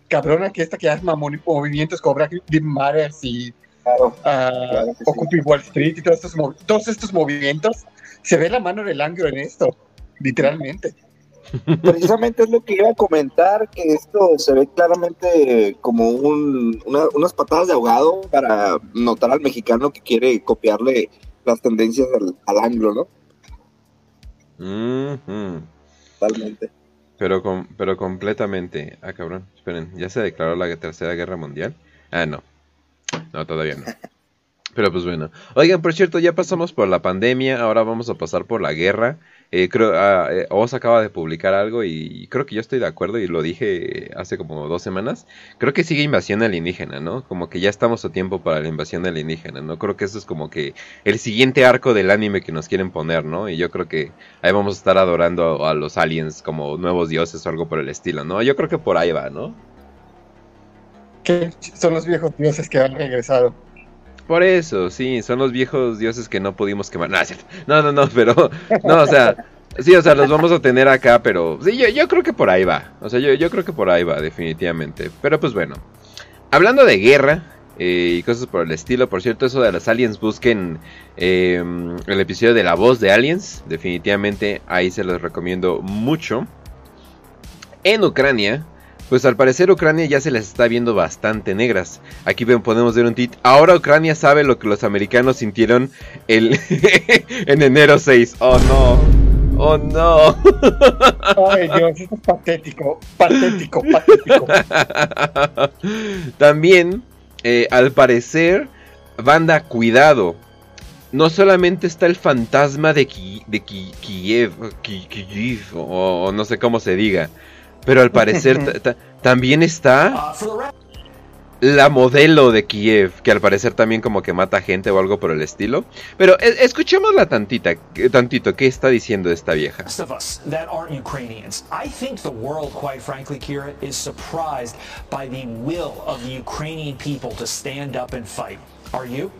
cabrona que esta que mamo- movimientos como Black Lives Matter y Claro. ah, Claro sí. Occupy Wall Street y todos estos, todos estos movimientos, se ve la mano del anglo en esto, literalmente. Precisamente es lo que iba a comentar, que esto se ve claramente como un, una- unas patadas de ahogado para notar al mexicano que quiere copiarle las tendencias al, al anglo, ¿no? Totalmente. Pero, com- pero completamente. Ah, cabrón. Esperen, ¿ya se declaró la Tercera Guerra Mundial? Ah, no. No, todavía no. [laughs] Pero pues bueno. Oigan, por cierto, ya pasamos por la pandemia, ahora vamos a pasar por la guerra. Eh, creo, ah, eh, Oz acaba de publicar algo y creo que yo estoy de acuerdo y lo dije hace como dos semanas. Creo que sigue invasión alienígena, ¿no? Como que ya estamos a tiempo para la invasión alienígena, ¿no? Creo que eso es como que el siguiente arco del anime que nos quieren poner, ¿no? Y yo creo que ahí vamos a estar adorando a, los aliens como nuevos dioses o algo por el estilo, ¿no? Yo creo que por ahí va, ¿no? Son los viejos dioses que han regresado. Por eso, sí, son los viejos dioses que no pudimos quemar. No, no, no, pero, [laughs] no, o sea, sí, o sea, los vamos a tener acá, pero sí, yo, creo que por ahí va. O sea, yo, creo que por ahí va, definitivamente. Pero pues bueno, hablando de guerra eh, y cosas por el estilo, por cierto, eso de los aliens, busquen eh, el episodio de La Voz de Aliens, definitivamente ahí se los recomiendo mucho. En Ucrania, pues al parecer Ucrania ya se les está viendo bastante negras. Aquí podemos ver un tit. Ahora Ucrania sabe lo que los americanos sintieron el [laughs] en enero 6. Oh no. Oh no. [laughs] Ay, Dios, esto es patético, patético, patético. [laughs] También, eh, al parecer, banda, cuidado. No solamente está el fantasma de, Ki- de Ki- Kiev, Ki- Kiev, o, o no sé cómo se diga, pero al parecer ta- ta- también está la modelo de Kiev, que al parecer también como que mata gente o algo por el estilo. Pero e- escuchémosla tantita, tantito, ¿qué está diciendo esta vieja? of us. Are you?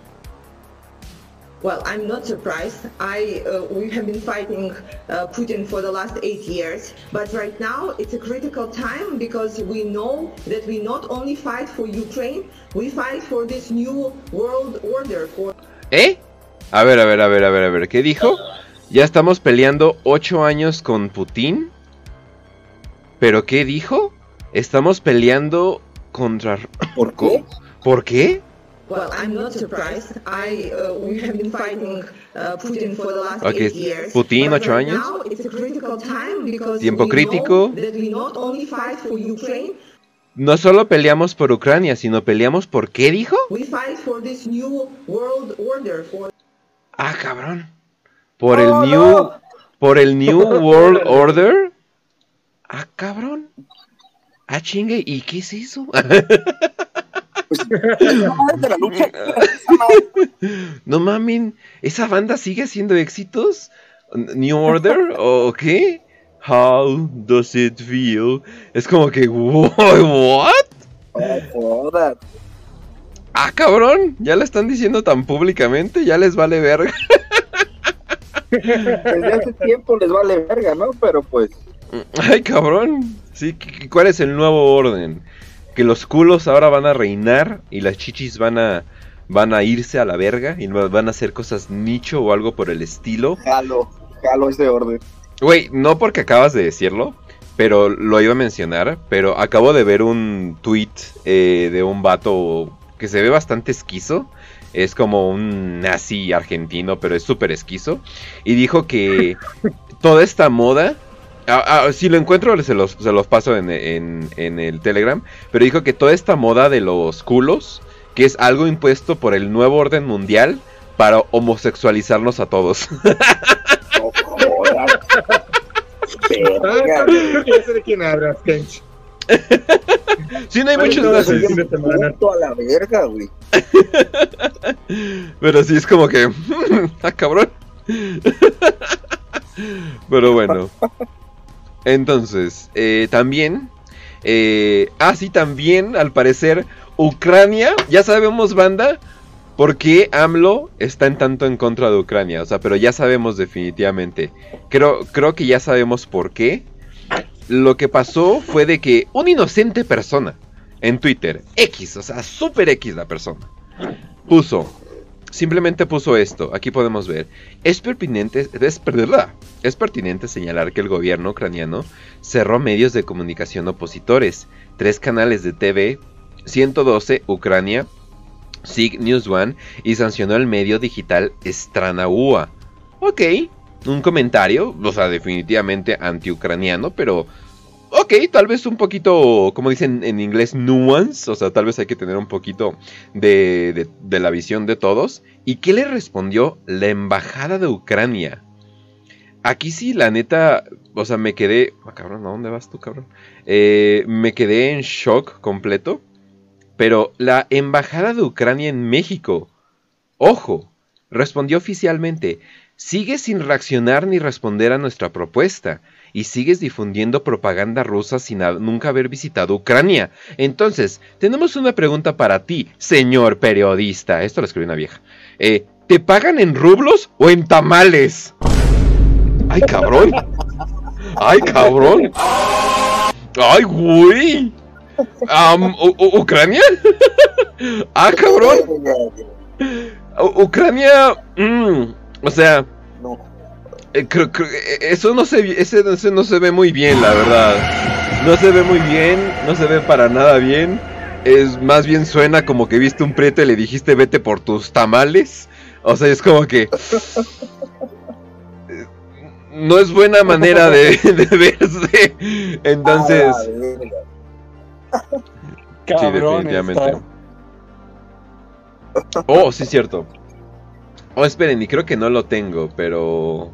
Well, I'm not surprised. I uh, we have been fighting uh, Putin for the last eight years, but right now it's a critical time because we know that we not only fight for Ukraine, we fight for this new world order for ¿Eh? A ver, a ver, a ver, a ver, a ver, ¿qué dijo? Ya estamos peleando ocho años con Putin. ¿Pero qué dijo? Estamos peleando contra... ¿Por qué? ¿Por qué? Well, I'm not surprised. I uh, we have been fighting uh, Putin for the last Okay, eight years. Putin, ocho años. Now it's a critical time because Tiempo we crítico. know that we not only fight for Ukraine, No solo peleamos por Ucrania, sino peleamos por qué dijo? we fight for this new world order for Ah, cabrón. Por el Oh, New... no. Por el New World [laughs] Order. Ah, cabrón. Ah, chingue, ¿y qué es eso? [laughs] de la lucha. no mamen, ¿esa banda sigue haciendo éxitos? ¿New Order? ¿O qué? How does it feel? Es como que, ¿what? Oh. Ah, cabrón, ya la están diciendo tan públicamente, ya les vale verga. Desde hace tiempo les vale verga, ¿no? Pero pues. Ay, cabrón. Sí, ¿qué- ¿cuál es el nuevo orden? Que los culos ahora van a reinar y las chichis van a van a irse a la verga y van a hacer cosas nicho o algo por el estilo. Jalo, jalo ese orden. Güey, no porque acabas de decirlo, pero lo iba a mencionar, pero acabo de ver un tweet eh, de un vato que se ve bastante esquizo. Es como un nazi argentino, pero es súper esquizo. Y dijo que [laughs] toda esta moda... ah, ah, si lo encuentro, se los, se los paso en, en- en el Telegram. Pero dijo que toda esta moda de los culos, que es algo impuesto por el nuevo orden mundial para homosexualizarnos a todos. No jodas. Verga, güey. creo que ya sé de quién hablas, Kench. sí, no hay Ay, muchos no, nazis. a la verga, güey. [laughs] Pero sí es como que. [laughs] ¡Ah, cabrón! [laughs] Pero bueno. Entonces, eh, también. eh, ah, sí, también, al parecer, Ucrania. Ya sabemos, banda. ¿Por qué AMLO está en tanto en contra de Ucrania? O sea, pero ya sabemos definitivamente. Creo, creo que ya sabemos por qué. Lo que pasó fue de que una inocente persona en Twitter, X, o sea, super X la persona, puso, simplemente puso esto, aquí podemos ver, es pertinente, es, es pertinente señalar que el gobierno ucraniano cerró medios de comunicación opositores, tres canales de TV, 112 Ucrania, SIG News One y sancionó el medio digital Stranaua. Ok, un comentario, o sea, definitivamente anti-ucraniano, pero ok, tal vez un poquito, como dicen en inglés, nuance, o sea, tal vez hay que tener un poquito de, de- la visión de todos. ¿Y qué le respondió la embajada de Ucrania? Aquí sí, la neta, o sea, me quedé... Ah, cabrón, ¿a dónde vas tú, cabrón? Eh, me quedé en shock completo. Pero la embajada de Ucrania en México, ojo, respondió oficialmente, sigue sin reaccionar ni responder a nuestra propuesta y sigues difundiendo propaganda rusa sin nunca haber visitado Ucrania. Entonces, tenemos una pregunta para ti, señor periodista. Esto lo escribió una vieja. Eh, ¿Te pagan en rublos o en tamales? ¡Ay, cabrón! ¡Ay, cabrón! ¡Ay, güey! Am, U- U- ¿Ucrania? ¡Ah, cabrón! [laughs] U- Ucrania... mm, o sea... Eh, creo- creo- eh, eso no se ese, ese no se ve muy bien, la verdad. No se ve muy bien, no se ve para nada bien. Es más bien suena como que viste un prieto y le dijiste vete por tus tamales. O sea, es como que eh, no es buena manera de, [laughs] de verse. Entonces, A la verga. [laughs] sí, definitivamente. Oh, sí, cierto. Oh, esperen, y creo que no lo tengo, pero.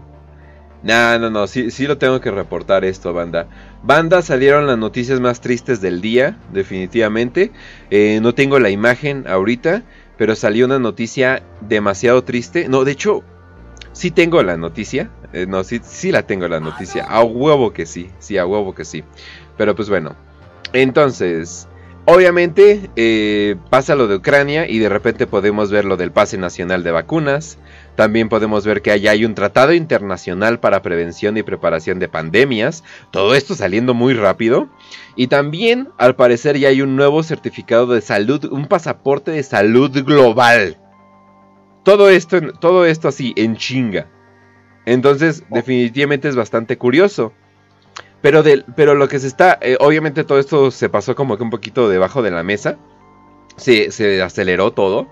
Nah, no, no, sí, sí lo tengo que reportar esto, banda. Banda salieron las noticias más tristes del día, definitivamente. Eh, no tengo la imagen ahorita, pero salió una noticia demasiado triste. No, de hecho, sí tengo la noticia. Eh, no, sí, sí la tengo la noticia. A huevo que sí, sí, a huevo que sí. Pero pues bueno. Entonces, obviamente eh, pasa lo de Ucrania y de repente podemos ver lo del pase nacional de vacunas. También podemos ver que allá hay un tratado internacional para prevención y preparación de pandemias. Todo esto saliendo muy rápido. Y también, al parecer, ya hay un nuevo certificado de salud, un pasaporte de salud global. Todo esto, todo esto así, en chinga. Entonces, definitivamente es bastante curioso. Pero, del- pero lo que se está, eh, obviamente todo esto se pasó como que un poquito debajo de la mesa. Se, se aceleró todo.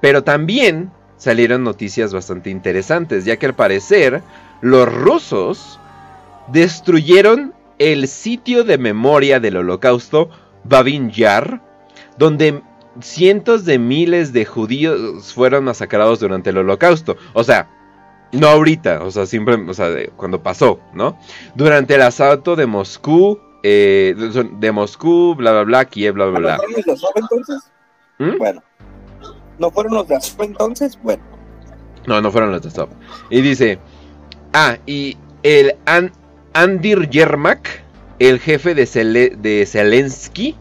Pero también salieron noticias bastante interesantes, ya que al parecer los rusos destruyeron el sitio de memoria del holocausto Babin Yar, donde cientos de miles de judíos fueron masacrados durante el holocausto. O sea, no ahorita, o sea, siempre, o sea, de- cuando pasó, ¿no? Durante el asalto de Moscú eh, de Moscú, bla, bla, bla, Kiev, bla, bla, ¿No bla. fueron los de Azov entonces? ¿Mm? Bueno. ¿No fueron los de Azov entonces? Bueno. No, no fueron los de Stop. Y dice, ah, y el An- Andir Yermak, el jefe de, Zele- de Zelensky,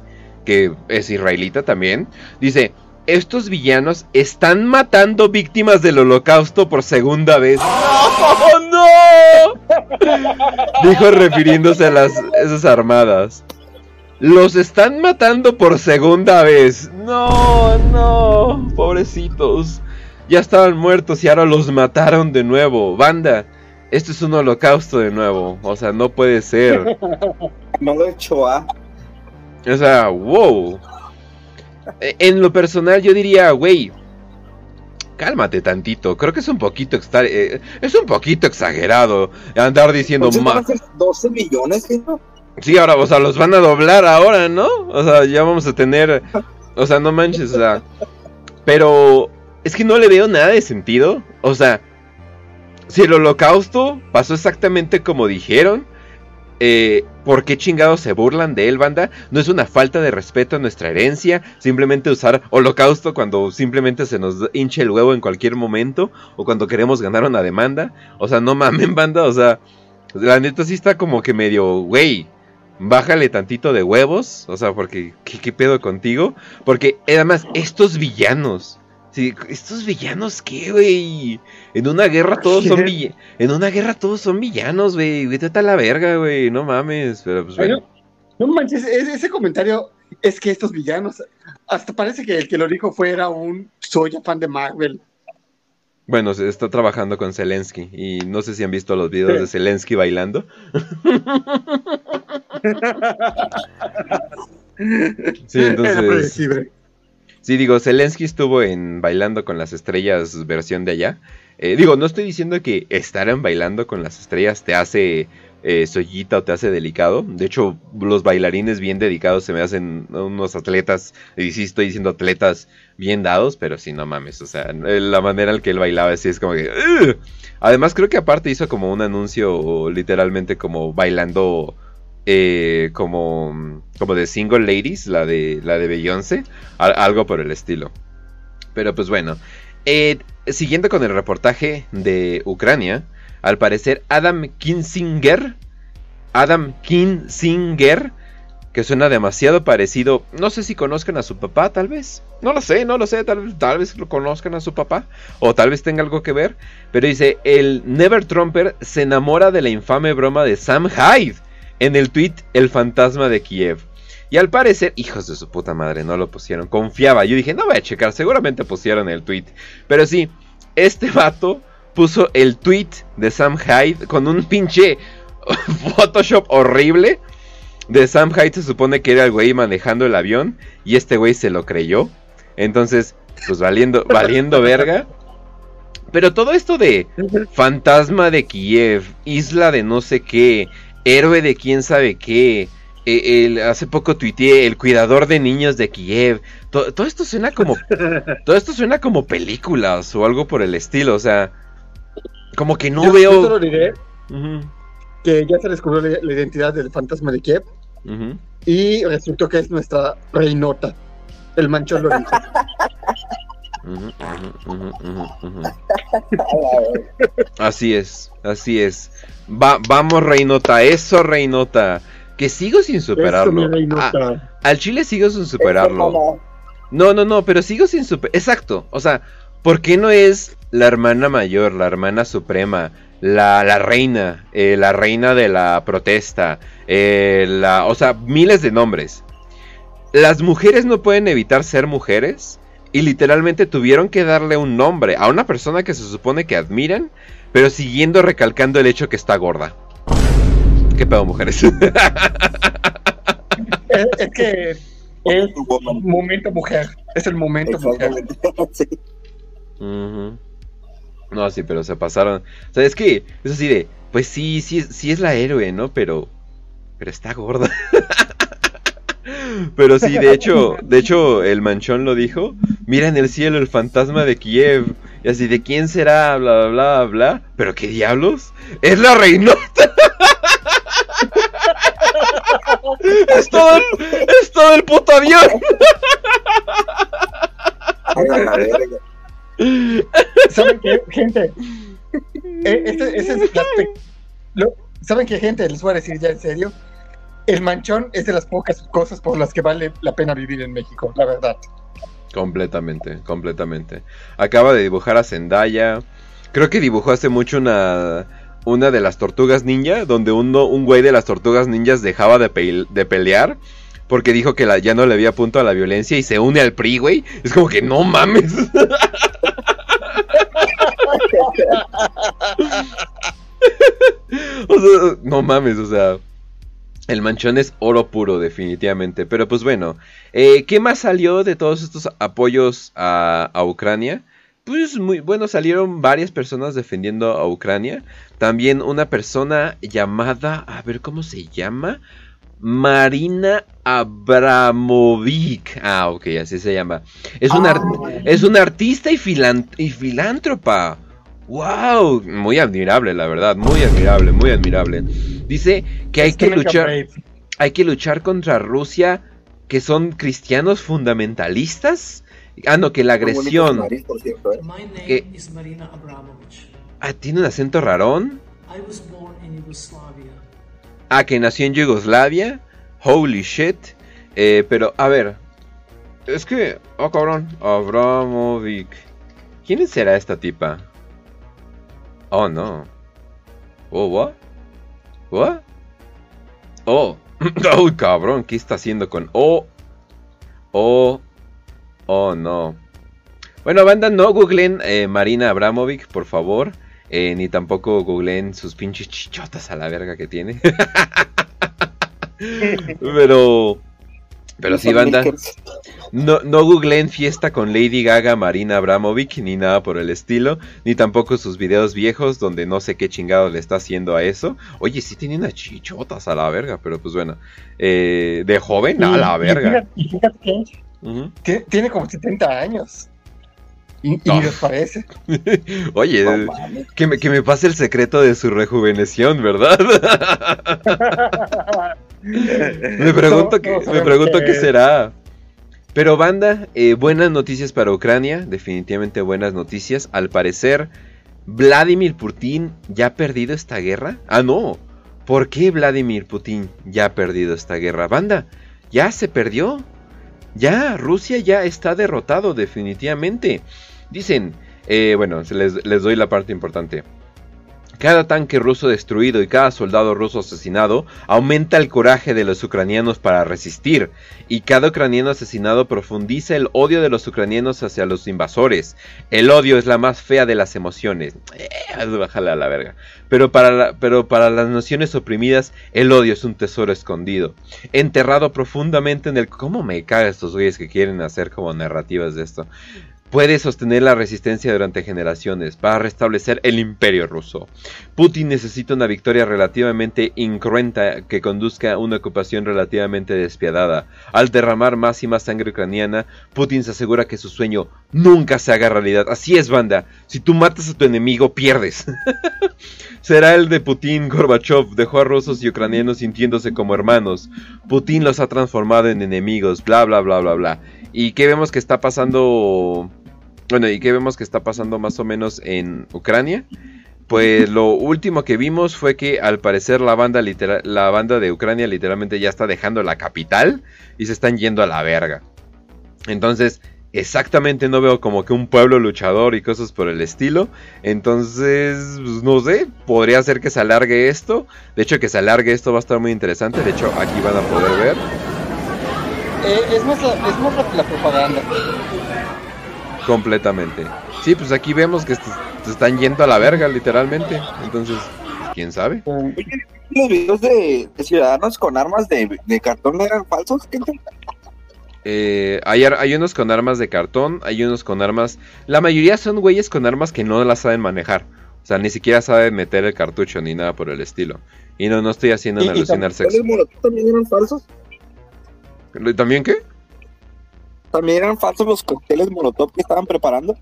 que es israelita también, dice, estos villanos están matando víctimas del holocausto por segunda vez. ¡No! ¡No! Dijo refiriéndose a las esas armadas. Los están matando por segunda vez. No, no, pobrecitos. Ya estaban muertos y ahora los mataron de nuevo. Banda, esto es un holocausto de nuevo. O sea, no puede ser. [laughs] No lo he hecho a. O sea, wow. Eh, En lo personal yo diría, güey, cálmate tantito. Creo que es un poquito extra- eh, es un poquito exagerado andar diciendo ser 12 millones, ¿no? Sí, ahora, o sea, los van a doblar ahora, ¿no? O sea, ya vamos a tener. O sea, no manches, o sea. Pero es que no le veo nada de sentido. O sea, si el holocausto pasó exactamente como dijeron, eh, ¿por qué chingados se burlan de él, banda? No es una falta de respeto a nuestra herencia. Simplemente usar holocausto cuando simplemente se nos hinche el huevo en cualquier momento. O cuando queremos ganar una demanda. O sea, no mamen, [laughs] banda. O sea, la neta sí está como que medio, güey. Bájale tantito de huevos, o sea, porque ¿qué, qué pedo contigo? Porque además, estos villanos, sí, estos villanos, ¿qué, güey? En una guerra todos son villanos, en una guerra todos son villanos, güey, vete a la verga, güey, no mames, pero pues bueno. No manches, ese, ese comentario es que estos villanos, hasta parece que el que lo dijo fuera un soy fan de Marvel. Bueno, se está trabajando con Zelensky y no sé si han visto los videos Sí. de Zelensky bailando. [laughs] Sí, entonces... Sí, digo, Zelensky estuvo en Bailando con las Estrellas versión de allá. Eh, digo, no estoy diciendo que estar en Bailando con las Estrellas te hace eh, o te hace delicado. De hecho, los bailarines bien dedicados se me hacen unos atletas, y sí estoy diciendo atletas bien dados, pero sí, no mames. O sea, la manera en que él bailaba así es como que... Además, creo que aparte hizo como un anuncio literalmente como bailando... eh, como, como de Single Ladies, la de, la de Beyoncé, al- algo por el estilo. Pero pues bueno, eh, siguiendo con el reportaje de Ucrania, al parecer Adam Kinzinger, Adam Kinzinger, que suena demasiado parecido, no sé si conozcan a su papá, tal vez, no lo sé, no lo sé, tal, tal vez lo conozcan a su papá, o tal vez tenga algo que ver, pero dice, el Never Trumper se enamora de la infame broma de Sam Hyde en el tweet El fantasma de Kiev. Y al parecer, hijos de su puta madre, no lo pusieron. Confiaba. Yo dije, no voy a checar, seguramente pusieron el tweet. Pero sí, este vato puso el tweet de Sam Hyde con un pinche [laughs] Photoshop horrible. De Sam Hyde se supone que era el güey manejando el avión. Y este güey se lo creyó. Entonces, pues valiendo, valiendo verga. Pero todo esto de fantasma de Kiev, isla de no sé qué, héroe de quién sabe qué. eh, el- hace poco tuiteé el cuidador de niños de Kiev. To- todo esto suena como. [laughs] todo esto suena como películas o algo por el estilo. O sea. Como que no Yo- veo. Yo solo diré que ya se descubrió la, la identidad del fantasma de Kiev y resultó que es nuestra reinota. El manchón lo dijo. [laughs] [laughs] Así es, así es. Va, vamos, Reinota, eso, Reinota. Que sigo sin Eso, superarlo. Ah, al chile sigo sin superarlo. No, no, no, pero sigo sin super... Exacto, o sea, ¿por qué no es la hermana mayor, la hermana suprema, la, la reina, eh, la reina de la protesta, eh, la... O sea, miles de nombres. Las mujeres no pueden evitar ser mujeres y literalmente tuvieron que darle un nombre a una persona que se supone que admiran, pero siguiendo recalcando el hecho que está gorda. ¿Qué pedo, mujeres? Es, es que es momento mujer. Es el momento mujer. [laughs] No, sí, pero se pasaron. O sea, es que es así de, pues sí, sí, es- sí es la héroe, ¿no? Pero, pero está gorda. [laughs] pero sí, de hecho, [laughs] de hecho, el manchón lo dijo. Mira en el cielo el fantasma de Kiev. Y así, ¿de quién será? Bla, bla, bla, bla. Pero qué diablos. Es la reinota. [laughs] ¡Es todo el, es todo el puto avión! [laughs] ¿Saben qué, gente? Eh, este- ese es ¿Saben qué, gente? Les voy a decir ya en serio. El manchón es de las pocas cosas por las que vale la pena vivir en México, la verdad. Completamente, completamente. Acaba de dibujar a Zendaya. Creo que dibujó hace mucho una una de las tortugas ninja, donde uno, un güey de las tortugas ninjas dejaba de, de pelear porque dijo que ya no le había punto a la violencia y se une al PRI, güey. Es como que no mames. [laughs] No mames, o sea. El manchón es oro puro, definitivamente. Pero pues bueno, eh, ¿qué más salió de todos estos apoyos a, a Ucrania? Pues muy bueno, salieron varias personas defendiendo a Ucrania. También una persona llamada, a ver cómo se llama, Marina Abramovic. Ah, ok, así se llama. Es una, ar- es una artista y, filan- y filántropa. ¡Wow! Muy admirable, la verdad. Muy admirable, muy admirable. Dice que hay que luchar hay que luchar contra Rusia, que son cristianos fundamentalistas. Ah, no, que la agresión. cierto, ¿eh? Ah, tiene un acento rarón. I was born in Yugoslavia. Ah, que nació en Yugoslavia. Holy shit. Eh, pero, a ver. Es que. Oh, cabrón. Abramovic. ¿Quién será esta tipa? Oh, no. Oh, what? What? Oh. [clears throat] Oh, cabrón. ¿Qué está haciendo con. Oh. Oh. Oh, no. Bueno, banda, no googlen eh, Marina Abramovic, por favor. Eh, ni tampoco googleen sus pinches chichotas a la verga que tiene. [laughs] [laughs] pero. Pero sí, banda. No, no googleen fiesta con Lady Gaga, Marina Abramovic, ni nada por el estilo. Ni tampoco sus videos viejos donde no sé qué chingado le está haciendo a eso. Oye, sí tiene unas chichotas a la verga, pero pues bueno. Eh, de joven, a la verga. Y fíjate que tiene como 70 años. Y, No. parece. [laughs] Oye, No eh, que me, que me pase el secreto de su rejuveneción, ¿verdad? [laughs] [laughs] me pregunto, me pregunto qué será. Pero banda, eh, buenas noticias para Ucrania, definitivamente buenas noticias. Al parecer, Vladimir Putin ya ha perdido esta guerra. Ah, no. ¿Por qué Vladimir Putin ya ha perdido esta guerra? Banda, ya se perdió. Ya, Rusia ya está derrotado definitivamente. Dicen, eh, bueno, les, les doy la parte importante. Cada tanque ruso destruido y cada soldado ruso asesinado aumenta el coraje de los ucranianos para resistir, y cada ucraniano asesinado profundiza el odio de los ucranianos hacia los invasores. El odio es la más fea de las emociones. Eh, bájale a la verga. Pero para, pero para las naciones oprimidas, el odio es un tesoro escondido, enterrado profundamente en el... ¿Cómo me caga estos güeyes que quieren hacer como narrativas de esto? Puede sostener la resistencia durante generaciones para restablecer el imperio ruso. Putin necesita una victoria relativamente incruenta que conduzca a una ocupación relativamente despiadada. Al derramar más y más sangre ucraniana, Putin se asegura que su sueño nunca se haga realidad. Así es, banda. Si tú matas a tu enemigo, pierdes. [laughs] Será el de Putin Gorbachev. Dejó a rusos y ucranianos sintiéndose como hermanos. Putin los ha transformado en enemigos. Bla, bla, bla, bla, bla. ¿Y qué vemos que está pasando? Bueno, ¿y qué vemos que está pasando más o menos en Ucrania? Pues lo último que vimos fue que al parecer la banda litera- la banda de Ucrania literalmente ya está dejando la capital y se están yendo a la verga. Entonces, exactamente no veo como que un pueblo luchador y cosas por el estilo. Entonces, pues, no sé, podría ser que se alargue esto. De hecho, que se alargue esto va a estar muy interesante. De hecho, aquí van a poder ver. Eh, es más, es más la, la propaganda. Completamente. Sí, pues aquí vemos que se están yendo a la verga, literalmente. Entonces, quién sabe. Eh, ¿Los videos de, de ciudadanos con armas de, de cartón eran falsos? gente? Eh, hay, hay unos con armas de cartón, hay unos con armas. La mayoría son güeyes con armas que no las saben manejar. O sea, ni siquiera saben meter el cartucho ni nada por el estilo. Y no, no estoy haciendo Y- y alucinar ¿Los sexo. también eran falsos? ¿También qué? ¿También eran falsos los cócteles molotov que estaban preparando?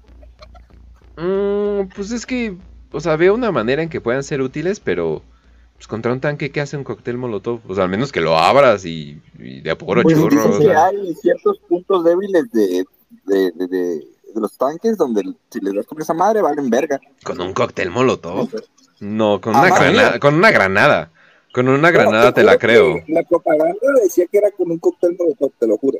Mm, pues es que, o sea, veo una manera en que puedan ser útiles, pero Pues contra un tanque, ¿qué hace un cóctel molotov? O sea, al menos que lo abras y, y de apuro Pues, churro. Dicen o sea. hay ciertos puntos débiles de, de, de, de- de los tanques donde si les das con esa madre valen verga. Con un cóctel molotov. No, con Ah, una vale. granada. Con una granada. Con una granada Bueno, te la creo. La propaganda decía que era con un cóctel molotov, te lo juro.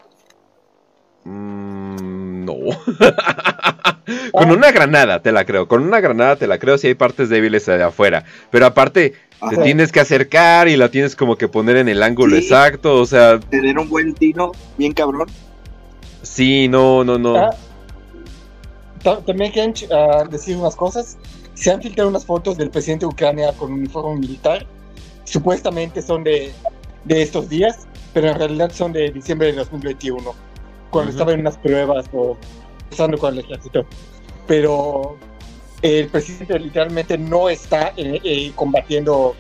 Mm, no. [laughs] Con una granada te la creo. Con una granada te la creo si hay partes débiles de afuera. Pero aparte, te tienes que acercar y la tienes como que poner en el ángulo Sí. exacto. O sea, Tener un buen tino, bien cabrón. sí, no, no, no. Ah, ta- También quieren ah, decir unas cosas. Se han filtrado unas fotos del presidente de Ucrania con uniforme militar. Supuestamente son de, de estos días, pero en realidad son de diciembre de 2021, cuando Ujú. estaba en unas pruebas o usando con el ejército. Pero el presidente literalmente no está eh, eh, combatiendo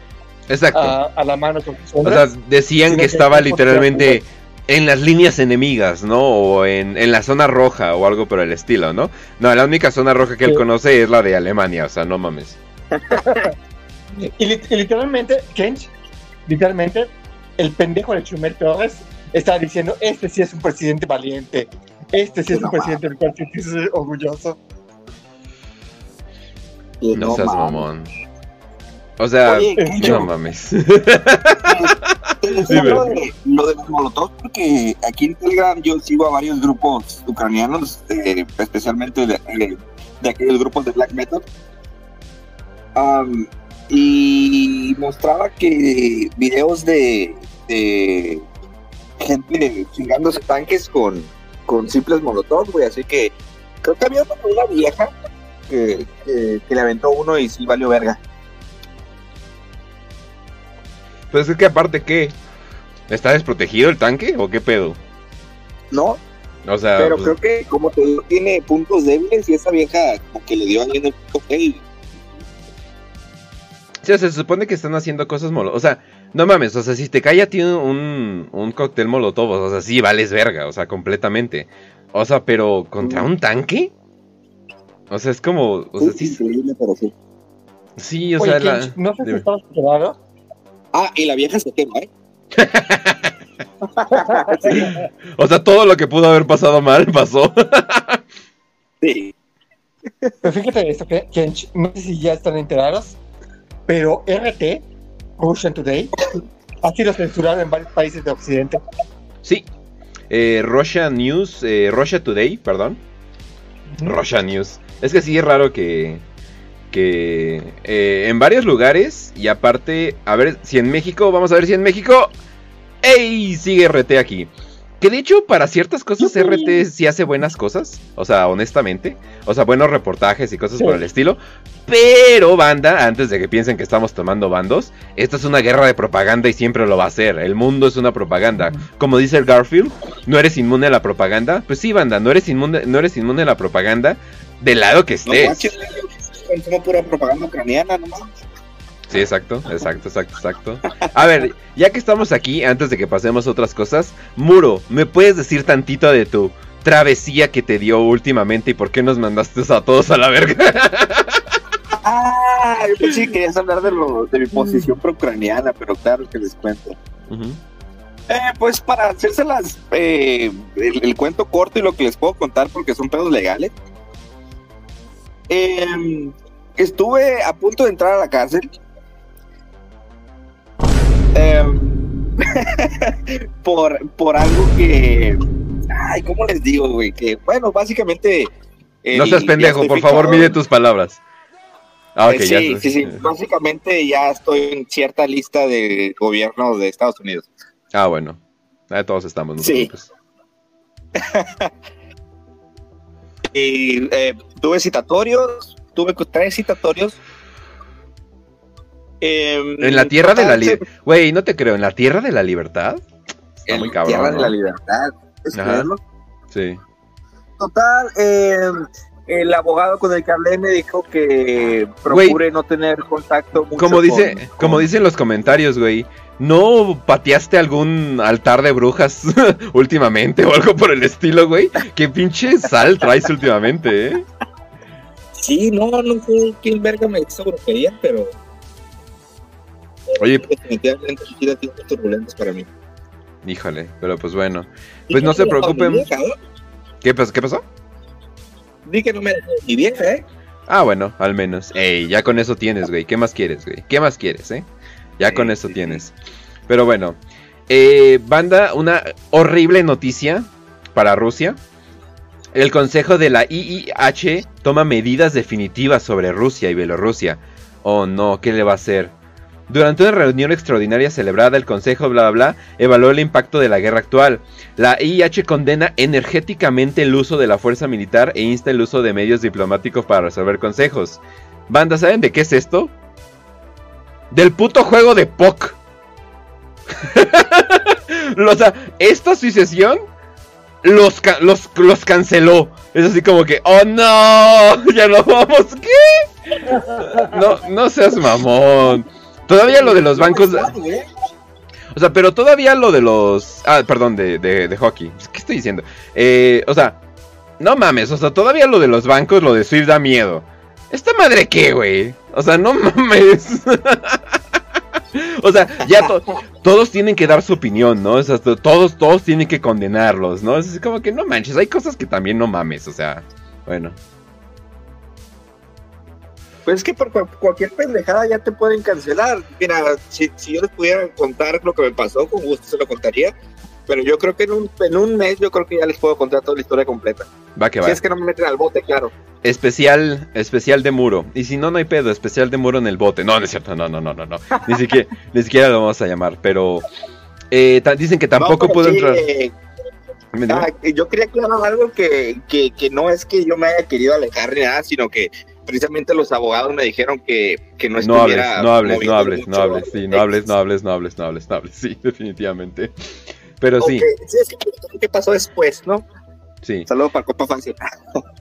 Exacto. a, a la mano con sus O sea, hombres. decían que estaba literalmente en las líneas enemigas, ¿no? O en, en la zona roja o algo por el estilo, ¿no? No, la única zona roja que él Sí. conoce es la de Alemania, o sea, no mames. [laughs] Y, y literalmente, Kench, literalmente, el pendejo de Chumel Torres está diciendo, este sí es un presidente valiente, este sí es un presidente del cual sí es orgulloso. No, no seas mamón. O sea, Oye, eh, no yo- mames. [laughs] Lo, de, lo de los molotov porque aquí en Telegram yo sigo a varios grupos ucranianos, eh, especialmente de, de- de aquellos grupos de black metal. Y mostraba que videos de, de gente chingándose tanques con, con simples molotov, güey. Así que creo que había una vieja que, que, que le aventó uno y sí valió verga. Pues es que aparte, ¿qué? ¿Está desprotegido el tanque o qué pedo? ¿No? O sea, Pero pues, creo que, como te digo, tiene puntos débiles y esa vieja como que le dio ahí en el punto y sí, o sea, se supone que están haciendo cosas molotov. O sea, no mames, o sea, si te cae a ti un, un cóctel molotov, o sea, sí, vales verga, o sea, completamente. O sea, pero contra un tanque? O sea, es como, o sea, Sí, sí, increíble, pero sí. sí, o Oye, sea, la- no sé si estabas preparado. Ah, y la vieja se quema, ¿eh? [laughs] O sea, todo lo que pudo haber pasado mal pasó. Sí. Pero fíjate esto, que- Kench, no sé si ya están enterados, pero RT, Russian Today, ha sido censurado en varios países de Occidente. Sí. Eh, Russia News, eh, Russia Today, perdón. Russia News. Es que sí es raro que. Que eh, en varios lugares. Y aparte, a ver si en México. Vamos a ver si en México. ¡Ey! Sigue RT aquí. Que de hecho, para ciertas cosas, RT sí hace buenas cosas. O sea, honestamente. O sea, buenos reportajes y cosas Sí. por el estilo. Pero, banda, antes de que piensen que estamos tomando bandos, esta es una guerra de propaganda y siempre lo va a ser. El mundo es una propaganda. Como dice el Garfield, ¿no eres inmune a la propaganda? Pues sí, banda, no eres inmune, no eres inmune a la propaganda del lado que No estés. manches, yo consumo pura propaganda ucraniana, no mames. Sí, exacto, exacto, exacto, exacto. A ver, ya que estamos aquí, antes de que pasemos a otras cosas, Muro, ¿me puedes decir tantito de tu travesía que te dio últimamente y por qué nos mandaste a todos a la verga? [laughs] Ah, yo pensé que querías hablar de, lo, de mi posición pro-ucraniana, pero claro que les cuento. Eh, pues para hacérselas eh, el, el cuento corto y lo que les puedo contar porque son pedos legales. Eh, estuve a punto de entrar a la cárcel. Eh, [laughs] por, por algo que... Ay, ¿cómo les digo, güey? Que, bueno, básicamente... no el- seas pendejo, por favor, mide tus palabras. Ah, ok, Eh, ya. sí, sí, sí. Básicamente ya estoy en cierta lista de gobierno de Estados Unidos. Ah, bueno. Ah, todos estamos, no Sí. [laughs] Y eh, tuve citatorios, tuve tres citatorios. Em, En la tierra de la libertad. Güey, no te creo, ¿en la tierra de la libertad? Está En muy cabrón. tierra de la libertad. ¿puedes Ajá. creerlo? Sí. Total, em, el abogado con el que hablé me dijo que procure no tener contacto mucho Como dice, con- como con- dicen los comentarios, güey. ¿No pateaste algún altar de brujas [laughs] últimamente o algo por el estilo, güey? Qué pinche sal traes últimamente, ¿eh? Sí, no, no sé quién verga me hizo brujería, pero Oye, Definitivamente ha sido turbulentos para mí. híjole, pero pues bueno. Pues no se preocupen. vieja, ¿eh? ¿Qué, pas- ¿Qué pasó? Di que no me mi vieja, ¿eh? Ah, bueno, al menos. Ey, ya con eso tienes, güey. ¿Qué más quieres, güey? ¿Qué más quieres, eh? Ya Sí, con eso sí, tienes. Pero bueno. Eh, banda, una horrible noticia para Rusia. El Consejo de la IIH toma medidas definitivas sobre Rusia y Bielorrusia. Oh no, ¿qué le va a hacer? Durante una reunión extraordinaria celebrada, el Consejo bla bla bla evaluó el impacto de la guerra actual. La IIH condena energéticamente el uso de la fuerza militar e insta el uso de medios diplomáticos para resolver consejos. Banda, ¿saben de qué es esto? Del puto juego de POC. [laughs] o sea, esta asociación los, los, los canceló. Es así como que, oh no, [laughs] ya no vamos, ¿qué? No, no seas mamón. Todavía lo de los bancos... O sea, pero todavía lo de los... Ah, perdón, de, de, de hockey. ¿Qué estoy diciendo? Eh, o sea, no mames, o sea, todavía lo de los bancos, lo de Swift da miedo. ¿Esta madre qué, güey? O sea, no [laughs] mames. o sea, ya to- todos tienen que dar su opinión, ¿no? O sea, to- todos, todos tienen que condenarlos, ¿no? Es como que no manches, hay cosas que también no mames, o sea, bueno. Pues es que por cu- cualquier pendejada ya te pueden cancelar. Mira, si, si yo les pudiera contar lo que me pasó, con gusto se lo contaría. Pero yo creo que en un, en un mes yo creo que ya les puedo contar toda la historia completa. Va que va. Si es que no me meten al bote, claro. Especial, especial de muro. Y si no, no hay pedo, especial de muro en el bote. No, no es cierto, no, no, no, no, no. [laughs] Ni siquiera, ni siquiera lo vamos a llamar, pero eh, dicen que tampoco No, pudo pero entrar. sí, eh, ah, yo quería aclarar algo que, que, que no es que yo me haya querido alejar ni nada, sino que precisamente los abogados me dijeron que, que no No hables, estuviera no hables, no hables, no hables, sí, no hables, no hables, no hables, no hables, no hables, sí, [laughs] definitivamente. Pero sí, Ok, sí, es que ¿qué pasó después, no? sí. Saludos para Copa Fácil.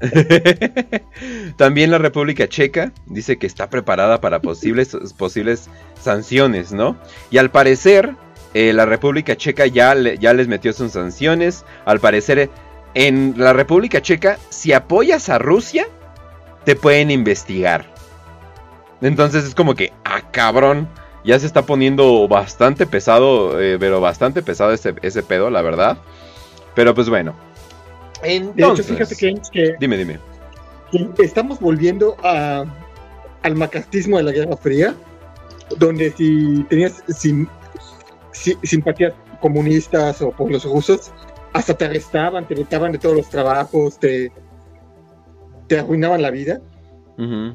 [laughs] También la República Checa dice que está preparada para posibles, posibles sanciones, ¿no? Y al parecer, eh, la República Checa ya, le- ya les metió sus sanciones. Al parecer, en la República Checa, si apoyas a Rusia, te pueden investigar. Entonces es como que, ah, cabrón, ya se está poniendo bastante pesado, eh, pero bastante pesado ese, ese pedo, la verdad. Pero pues bueno. De hecho, fíjate que, que- dime, dime. que estamos volviendo a, al macartismo de la Guerra Fría, donde si tenías sim- si- simpatías comunistas o por los rusos, hasta te arrestaban, te quitaban de todos los trabajos, te, te arruinaban la vida.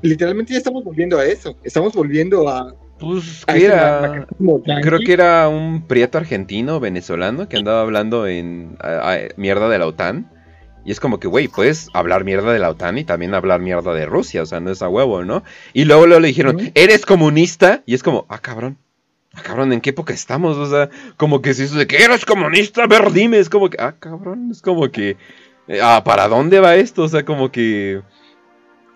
Literalmente ya estamos volviendo a eso. Estamos volviendo a, Pues a era. Creo que era un prieto argentino venezolano que andaba hablando en a- a- mierda de la OTAN. Y es como que, güey, puedes hablar mierda de la OTAN y también hablar mierda de Rusia, o sea, no es a huevo, ¿no? Y luego, luego le dijeron. ¿eres comunista? Y es como, ah, cabrón. Ah, cabrón, ¿en qué época estamos? O sea, como que si eso de que eres comunista, a ver, dime. Es como que, ah, cabrón, es como que, ah, ¿para dónde va esto? O sea, como que...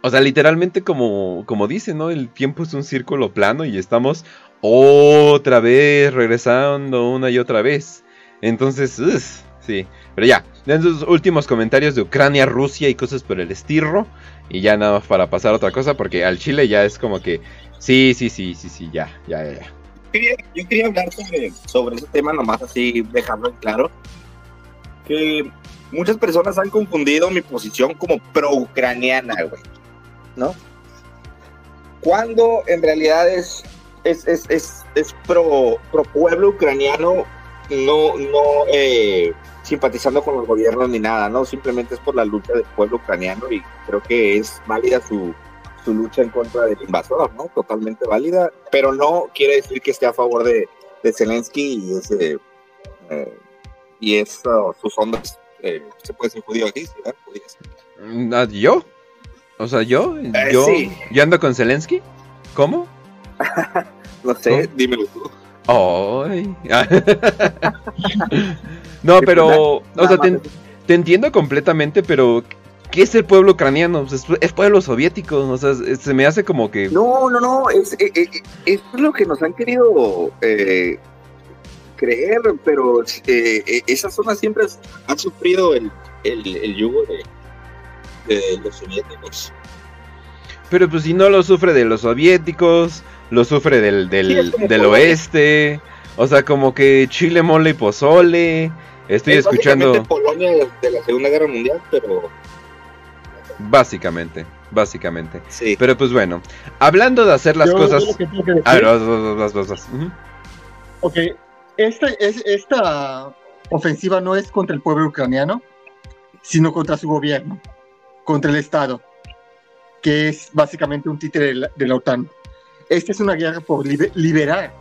O sea, literalmente como, como dice, ¿no? El tiempo es un círculo plano y estamos otra vez regresando una y otra vez. Entonces, ugh, sí. Pero ya, den sus últimos comentarios de Ucrania, Rusia y cosas por el estirro. Y ya nada más para pasar a otra cosa, porque al Chile ya es como que, sí, sí, sí, sí, sí, ya, ya, ya. ya. quería, yo quería hablar sobre, sobre ese tema, nomás así dejarlo en claro. Que muchas personas han confundido mi posición como pro-ucraniana, güey. ¿No? Cuando en realidad es, es, es, es, pro, pro pueblo ucraniano, no, no eh, simpatizando con los gobiernos ni nada, ¿no? Simplemente es por la lucha del pueblo ucraniano y creo que es válida su, su lucha en contra del invasor, ¿no? Totalmente válida, pero no quiere decir que esté a favor de, de Zelensky y ese eh, y sus ondas. Eh, se puede ser judío aquí, ¿sí, ¿verdad? Mm, ah, ¿Yo? O sea, ¿yo? Eh, ¿Yo, sí. ¿Yo ando con Zelensky? ¿Cómo? [laughs] No sé, ¿No? dímelo tú. Ay. [laughs] no, pero, o sea, te, te entiendo completamente, pero ¿qué es el pueblo ucraniano? Es, es pueblo soviético, o sea, es- se me hace como que... No, no, no, es, eh, es lo que nos han querido eh, creer, pero eh, eh, esa zona siempre ha sufrido el, el, el yugo de, de los soviéticos. Pero pues si no lo sufre de los soviéticos, lo sufre del, del, Sí, del Polonia. oeste. O sea, como que chile, mole y pozole. Estoy Es escuchando. básicamente Polonia de, la Segunda Guerra Mundial, pero Básicamente, básicamente. sí. Pero pues bueno, hablando de hacer las Yo- cosas. yo lo que tengo que decir- A ver, vas, vas, vas. Ok, esta, es, esta ofensiva no es contra el pueblo ucraniano, sino contra su gobierno, contra el Estado, que es básicamente un títere de la, OTAN. Esta es una guerra por libe- liberar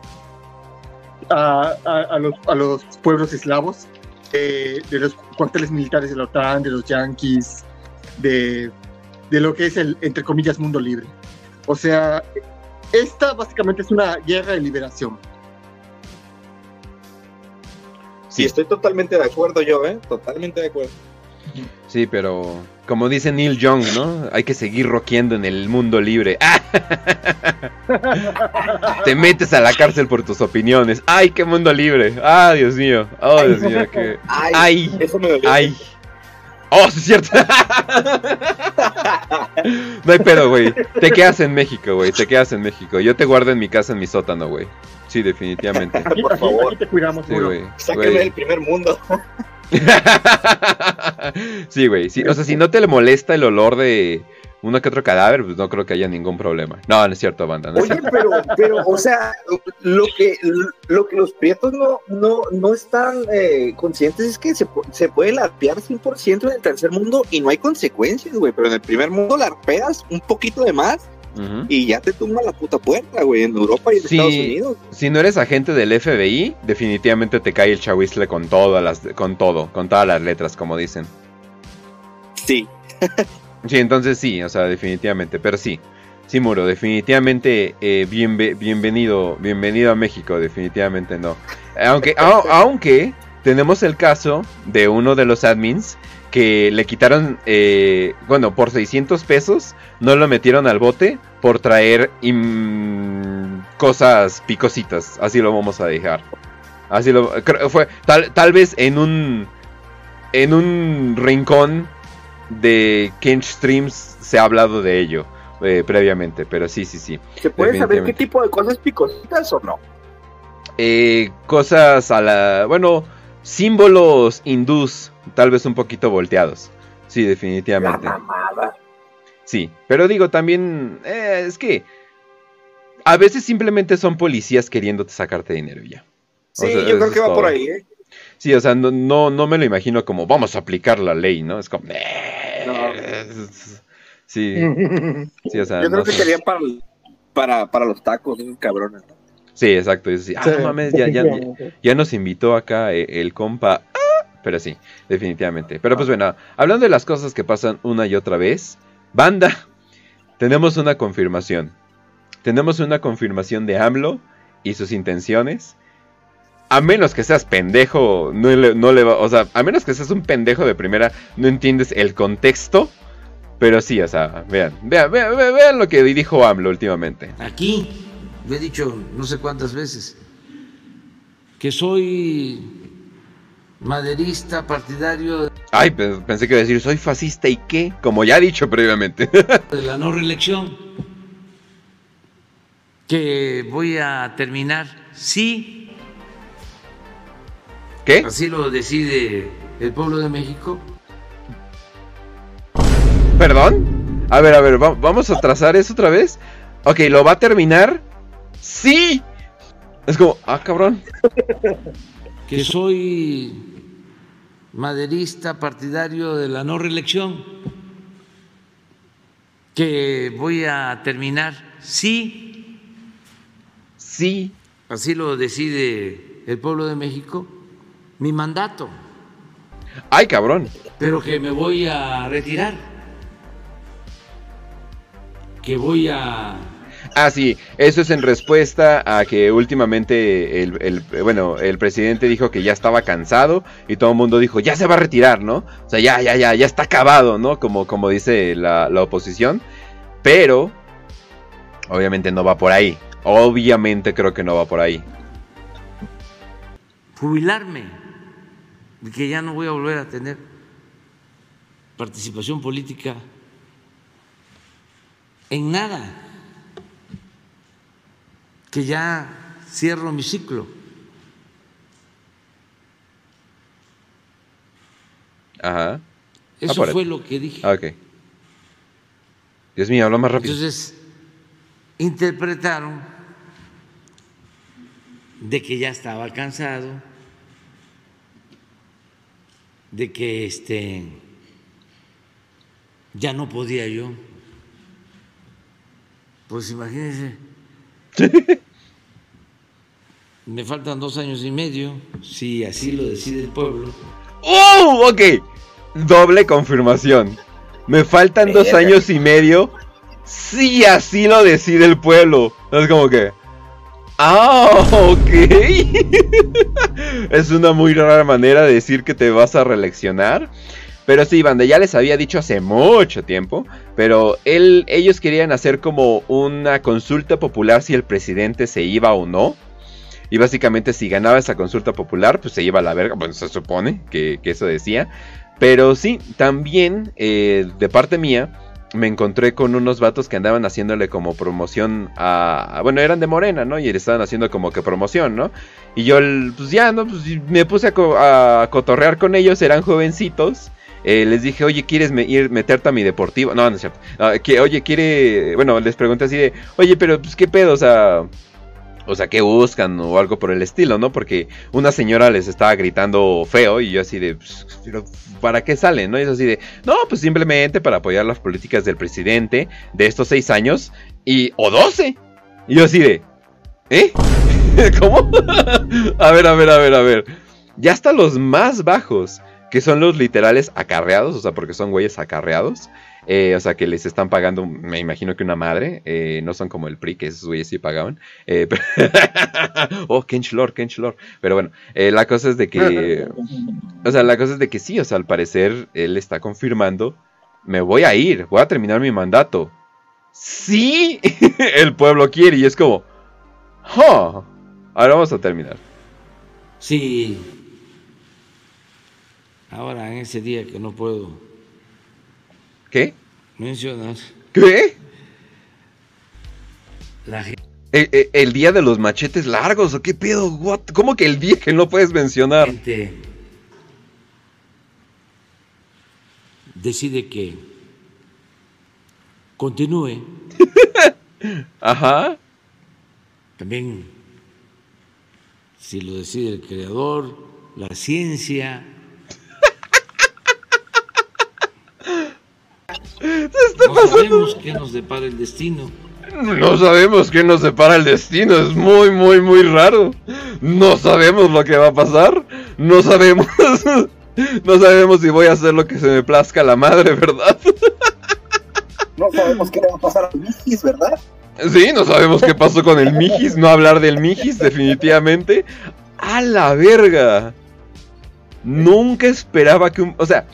a los pueblos eslavos eh, de los cuarteles militares de la OTAN, de los yanquis, de, de lo que es el, entre comillas, mundo libre. O sea, esta básicamente es una guerra de liberación. Sí, estoy totalmente de acuerdo yo, ¿eh? Totalmente de acuerdo. Sí, pero como dice Neil Young, ¿no? Hay que seguir rockeando en el mundo libre. ¡Ah! [laughs] Te metes a la cárcel por tus opiniones. ¡Ay, qué mundo libre! ¡Ah, Dios mío! ¡Oh, Dios mío! Qué... [laughs] Ay, ¡Ay! eso me dolió. ¡Ay! ¡Oh, sí es cierto! [laughs] no hay pedo, güey. Te quedas en México, güey. Te quedas en México. Yo te guardo en mi casa, en mi sótano, güey. Sí, definitivamente. Aquí, Por aquí- favor. aquí te cuidamos, Sí, güey. Sáqueme del primer mundo. [laughs] sí, güey. sí, o sea, si no te le molesta el olor de uno que otro cadáver, pues no creo que haya ningún problema. No, no es cierto, banda. No Oye, cierto. pero, [laughs] pero, o sea, lo que, lo que los prietos no, no, no están eh, conscientes es que se, se puede larpear 100% en el tercer mundo y no hay consecuencias, güey. Pero en el primer mundo larpeas un poquito de más y ya te tumba la puta puerta, güey. En Europa y en. Estados Unidos. Si no eres agente del FBI, definitivamente te cae el chahuizle con todas las, con todo, con todas las letras, como dicen. Sí. [laughs] Sí, entonces sí, o sea, definitivamente, pero sí. Sí, Muro, definitivamente eh, bienve- bienvenido, bienvenido a México, definitivamente no. Aunque, au- aunque tenemos el caso de uno de los admins que le quitaron, eh, bueno, por 600 pesos, no lo metieron al bote por traer cosas picositas, así lo vamos a dejar. Así lo fue tal, tal vez en un en un rincón de Kench Streams se ha hablado de ello eh, previamente, pero sí, sí, sí. ¿Se puede saber qué tipo de cosas picositas o no? Eh, cosas a la... Bueno, símbolos hindús, tal vez un poquito volteados. Sí, La definitivamente. mamada. Sí, pero digo también, eh, es que a veces simplemente son policías queriéndote sacarte dinero ya. O Sí, sea, yo creo que va todo. por ahí, ¿eh? Sí, o sea, no, no, no me lo imagino como vamos a aplicar la ley, ¿no? Es como... No. [laughs] Sí, sí, o sea, Yo creo no que sé. querían para, para, para los tacos, esos cabrones. ¿no? Sí, exacto. sí. Ah, Sí, no mames, ya, ya, ya, definitivamente. ya nos invitó acá eh, el compa. Ah, Pero sí, definitivamente. Pero pues bueno, hablando de las cosas que pasan una y otra vez, banda, tenemos una confirmación. Tenemos una confirmación de AMLO y sus intenciones. A menos que seas pendejo, no le, no le va, o sea, a menos que seas un pendejo de primera, no entiendes el contexto. Pero sí, o sea, vean, vean, vean, vean, vean lo que dijo AMLO últimamente. Aquí, lo he dicho no sé cuántas veces, que soy maderista, partidario Ay, pe- pensé que iba a decir, soy fascista y qué, como ya he dicho previamente. [laughs] de la no reelección, que voy a terminar, sí, ¿Qué? así lo decide el pueblo de México, ¿Perdón? A ver, a ver, va- vamos a trazar eso otra vez. Ok, ¿lo va a terminar? ¡Sí! Es como, ah, cabrón. [laughs] que soy maderista, partidario de la no reelección, que voy a terminar, sí, Sí. así lo decide el pueblo de México, mi mandato, Ay, cabrón. pero que me voy a retirar, que voy a Ah, sí, eso es en respuesta a que últimamente el, el- bueno, el presidente dijo que ya estaba cansado y todo el mundo dijo, ya se va a retirar, ¿no? O sea, ya, ya, ya, ya está acabado, ¿no? Como, como dice la, la oposición. Pero, obviamente no va por ahí. Obviamente creo que no va por ahí. jubilarme, y que ya no voy a volver a tener participación política en nada. que ya cierro mi ciclo. Ajá. Eso fue lo que dije. Ah, ok. Dios mío, habla más rápido. Entonces, interpretaron de que ya estaba cansado, de que este ya no podía yo. Pues imagínense. [laughs] Me faltan dos años y medio, si así lo decide el pueblo. ¡Uh! Ok. Doble confirmación. Me faltan dos años y medio. Si así lo decide el pueblo. Es como que. Ah, ok. [laughs] es una muy rara manera de decir que te vas a reeleccionar. Pero sí, banda, ya les había dicho hace mucho tiempo. Pero él, ellos querían hacer como una consulta popular si el presidente se iba o no. Y básicamente si ganaba esa consulta popular, pues se iba a la verga. Bueno, se supone que, que eso decía. Pero sí, también eh, de parte mía me encontré con unos vatos que andaban haciéndole como promoción a... Bueno, eran de Morena, ¿no? Y le estaban haciendo como que promoción, ¿no? Y yo, pues ya, ¿no? Pues me puse a, co- a cotorrear con ellos, eran jovencitos. Eh, les dije, oye, ¿quieres ir meterte a mi deportivo? No, no es cierto. Que, oye, ¿quiere...? Bueno, les pregunté así de, oye, pero pues qué pedo, o sea... O sea, ¿qué buscan? O algo por el estilo, ¿no? Porque una señora les estaba gritando feo y yo así de, pues, pero ¿para qué salen? ¿No? Y es así de, no, pues simplemente para apoyar las políticas del presidente de estos seis años y, o doce. Y yo así de, ¿eh? [laughs] ¿Cómo? [laughs] a ver, a ver, a ver, a ver. Ya hasta los más bajos, que son los literales acarreados, o sea, porque son güeyes acarreados. Eh, o sea, que les están pagando, me imagino que una madre. eh, no son como el PRI, que esos güeyes sí pagaban. eh, [laughs] oh, Kenchlor, Kenchlor. Pero bueno, la cosa es de que. O sea, la cosa es de que sí, o sea, al parecer él está confirmando. Me voy a ir, voy a terminar mi mandato. Sí, [laughs] el pueblo quiere y es como. Ahora vamos a terminar. Sí. Ahora, en ese día que no puedo ¿Qué? mencionar, ¿Qué? la gente ¿El, el- el día de los machetes largos o qué pedo? What? ¿Cómo que el día que no puedes mencionar? decide que continúe. [laughs] Ajá. También, si lo decide el creador, la ciencia. No sabemos qué nos depara el destino. No sabemos qué nos separa el destino, es muy, muy, muy raro. No sabemos lo que va a pasar. No sabemos. [laughs] No sabemos si voy a hacer lo que se me plazca la madre, ¿verdad? No sabemos qué le va a pasar a Mijis, ¿verdad? Sí, no sabemos qué pasó con el Mijis. No hablar del Mijis, definitivamente. A la verga. Nunca esperaba que un. O sea,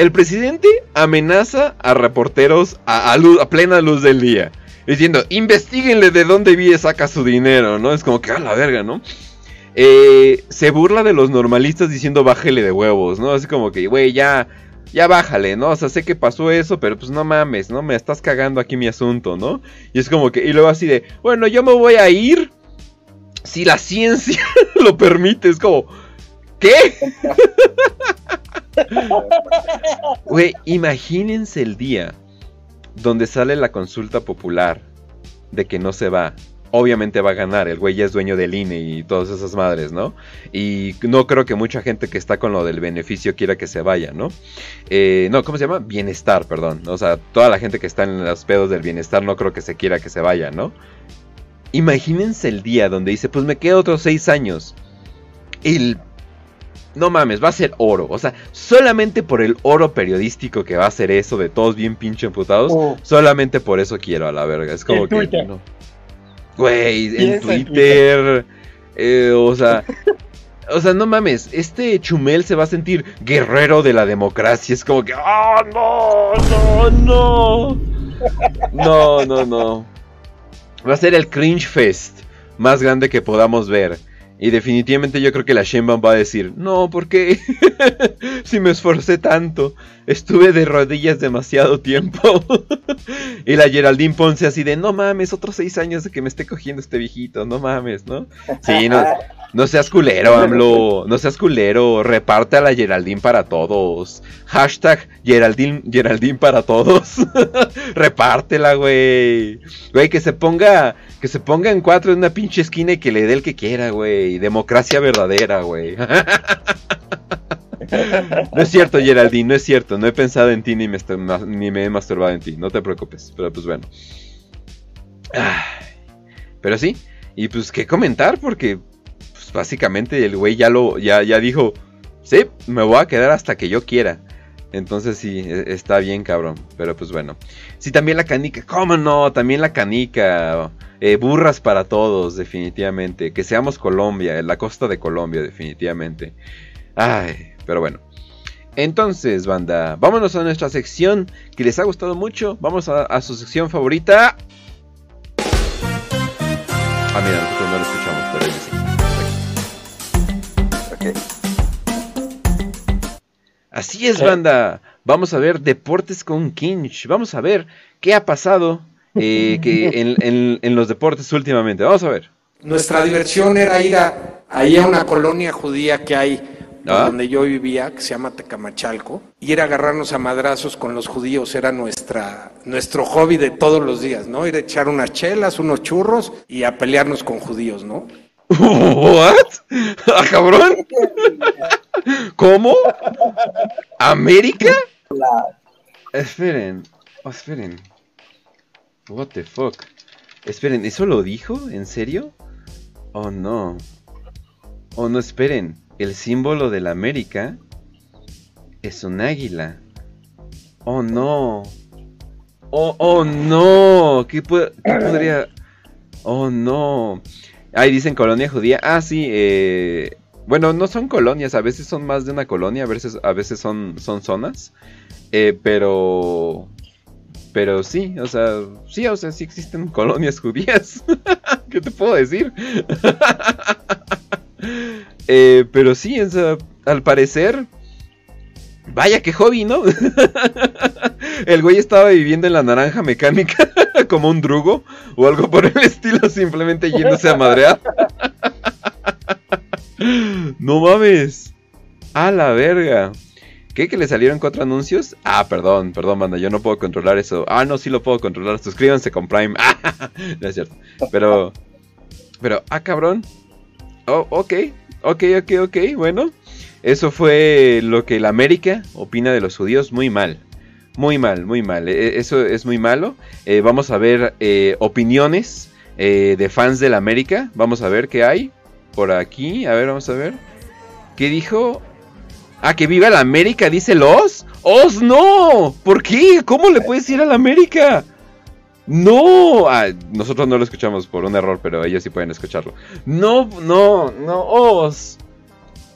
el presidente amenaza a reporteros a, plena luz del día. Diciendo, investiguenle de dónde vive saca su dinero, ¿no? Es como que a la verga, ¿no? Eh, se burla de los normalistas diciendo bájele de huevos, ¿no? Así como que, güey, ya, ya bájale, ¿no? O sea, sé que pasó eso, pero pues no mames, ¿no? Me estás cagando aquí mi asunto, ¿no? Y es como que, y luego así de, bueno, yo me voy a ir si la ciencia [laughs] lo permite, es como, ¿qué? [laughs] Güey, imagínense el día donde sale la consulta popular de que no se va. Obviamente va a ganar, el güey ya es dueño del INE y todas esas madres, ¿no? Y no creo que mucha gente que está con lo del beneficio quiera que se vaya, ¿no? Eh, no, ¿cómo se llama? Bienestar, perdón. O sea, toda la gente que está en los pedos del bienestar no creo que se quiera que se vaya, ¿no? Imagínense el día donde dice, pues me quedo otros seis años. Y no mames, va a ser oro. O sea, solamente por el oro periodístico que va a ser eso de todos bien pinche emputados. Solamente por eso quiero a la verga. Es como que. No. Güey, en Twitter. eh, o sea. [laughs] O sea, no mames, este Chumel se va a sentir guerrero de la democracia. Es como que, ¡ah, no, no, no! No, no, no. Va a ser el cringe fest más grande que podamos ver. Y definitivamente yo creo que la Shenban va a decir, no, ¿por qué? [laughs] si me esforcé tanto, estuve de rodillas demasiado tiempo. [laughs] y la Geraldine Ponce así de, no mames, otros seis años de que me esté cogiendo este viejito, no mames, ¿no? Sí, no, [laughs] no seas culero, AMLO, no seas culero, reparte a la Geraldine para todos. Hashtag Geraldine, Geraldine para todos. [laughs] Repártela, güey. Güey, que se ponga, que se ponga en cuatro en una pinche esquina y que le dé el que quiera, güey. Democracia verdadera, güey. [laughs] No es cierto, Geraldine, no es cierto. No he pensado en ti ni me, ni me he masturbado en ti. No te preocupes. Pero pues bueno. Pero sí. Y pues qué comentar porque básicamente el güey ya lo ya, ya dijo, sí, me voy a quedar hasta que yo quiera. Entonces sí, e- está bien cabrón. Pero pues bueno. Sí, también la canica. ¿Cómo no? También la canica. Eh, burras para todos, definitivamente. Que seamos Colombia, la costa de Colombia, definitivamente. Ay, pero bueno. Entonces, banda, vámonos a nuestra sección que les ha gustado mucho. Vamos a, a su sección favorita. Ah, mira, Así es, banda. Vamos a ver deportes con Kinch. Vamos a ver qué ha pasado eh, [laughs] que en, en- en los deportes últimamente. Vamos a ver. Nuestra diversión era ir a, ahí a una colonia judía que hay Ah. donde yo vivía, que se llama Tecamachalco, y ir a agarrarnos a madrazos con los judíos, era nuestra, nuestro hobby de todos los días, ¿no? Ir a echar unas chelas, unos churros y a pelearnos con judíos, ¿no? ¿What? ¿Ah, cabrón? ¿Cómo? ¿América? Esperen, oh, esperen. What the fuck? Esperen, ¿eso lo dijo? ¿En serio? Oh no. Oh no, esperen. El símbolo de la América es un águila. Oh no. Oh, oh no. ¿Qué, qué podría...? Oh no. Ahí dicen colonia judía. Ah, sí. eh, Bueno, no son colonias. A veces son más de una colonia. A veces, a veces son, son zonas. Eh, pero... Pero sí, o sea, sí, o sea, sí existen [laughs] colonias judías. [laughs] ¿Qué te puedo decir? [laughs] Eh, pero sí, al parecer... Vaya que hobby, ¿no? [laughs] El güey estaba viviendo en la naranja mecánica [laughs] como un drugo o algo por el estilo, simplemente yéndose a madrear. [laughs] No mames. A la verga. ¿Qué? ¿Que le salieron cuatro anuncios? Ah, perdón, perdón, banda, yo no puedo controlar eso. Ah, no, sí lo puedo controlar. Suscríbanse con Prime. Ah, no es cierto. Pero, pero, ah, cabrón. Oh, ok, ok, ok, ok, bueno. Eso fue lo que la América opina de los judíos. Muy mal. Muy mal, muy mal. E- Eso es muy malo. Eh, vamos a ver eh, opiniones eh, de fans de la América. Vamos a ver qué hay por aquí. A ver, vamos a ver. ¿Qué dijo? Ah, que viva la América, dice los. ¡Os no! ¿Por qué? ¿Cómo le puedes ir a la América? No, Ah, nosotros no lo escuchamos por un error, pero ellos sí pueden escucharlo. No, no, no, Os.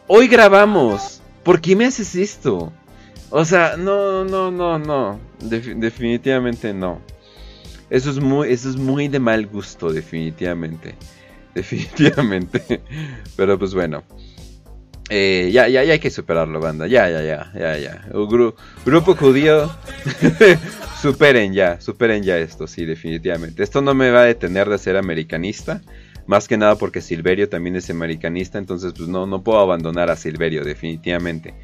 Hoy grabamos. ¿Por qué me haces esto? O sea, no, no, no, no. Def- definitivamente no. Eso es muy, eso es muy de mal gusto, definitivamente. [laughs] Definitivamente. Pero pues bueno. Eh, ya, ya, ya hay que superarlo, banda. Ya, ya, ya, ya, ya. Grupo judío. [laughs] superen ya, superen ya esto, sí, definitivamente. Esto no me va a detener de ser americanista. Más que nada porque Silverio también es americanista. Entonces, pues no, no puedo abandonar a Silverio, definitivamente.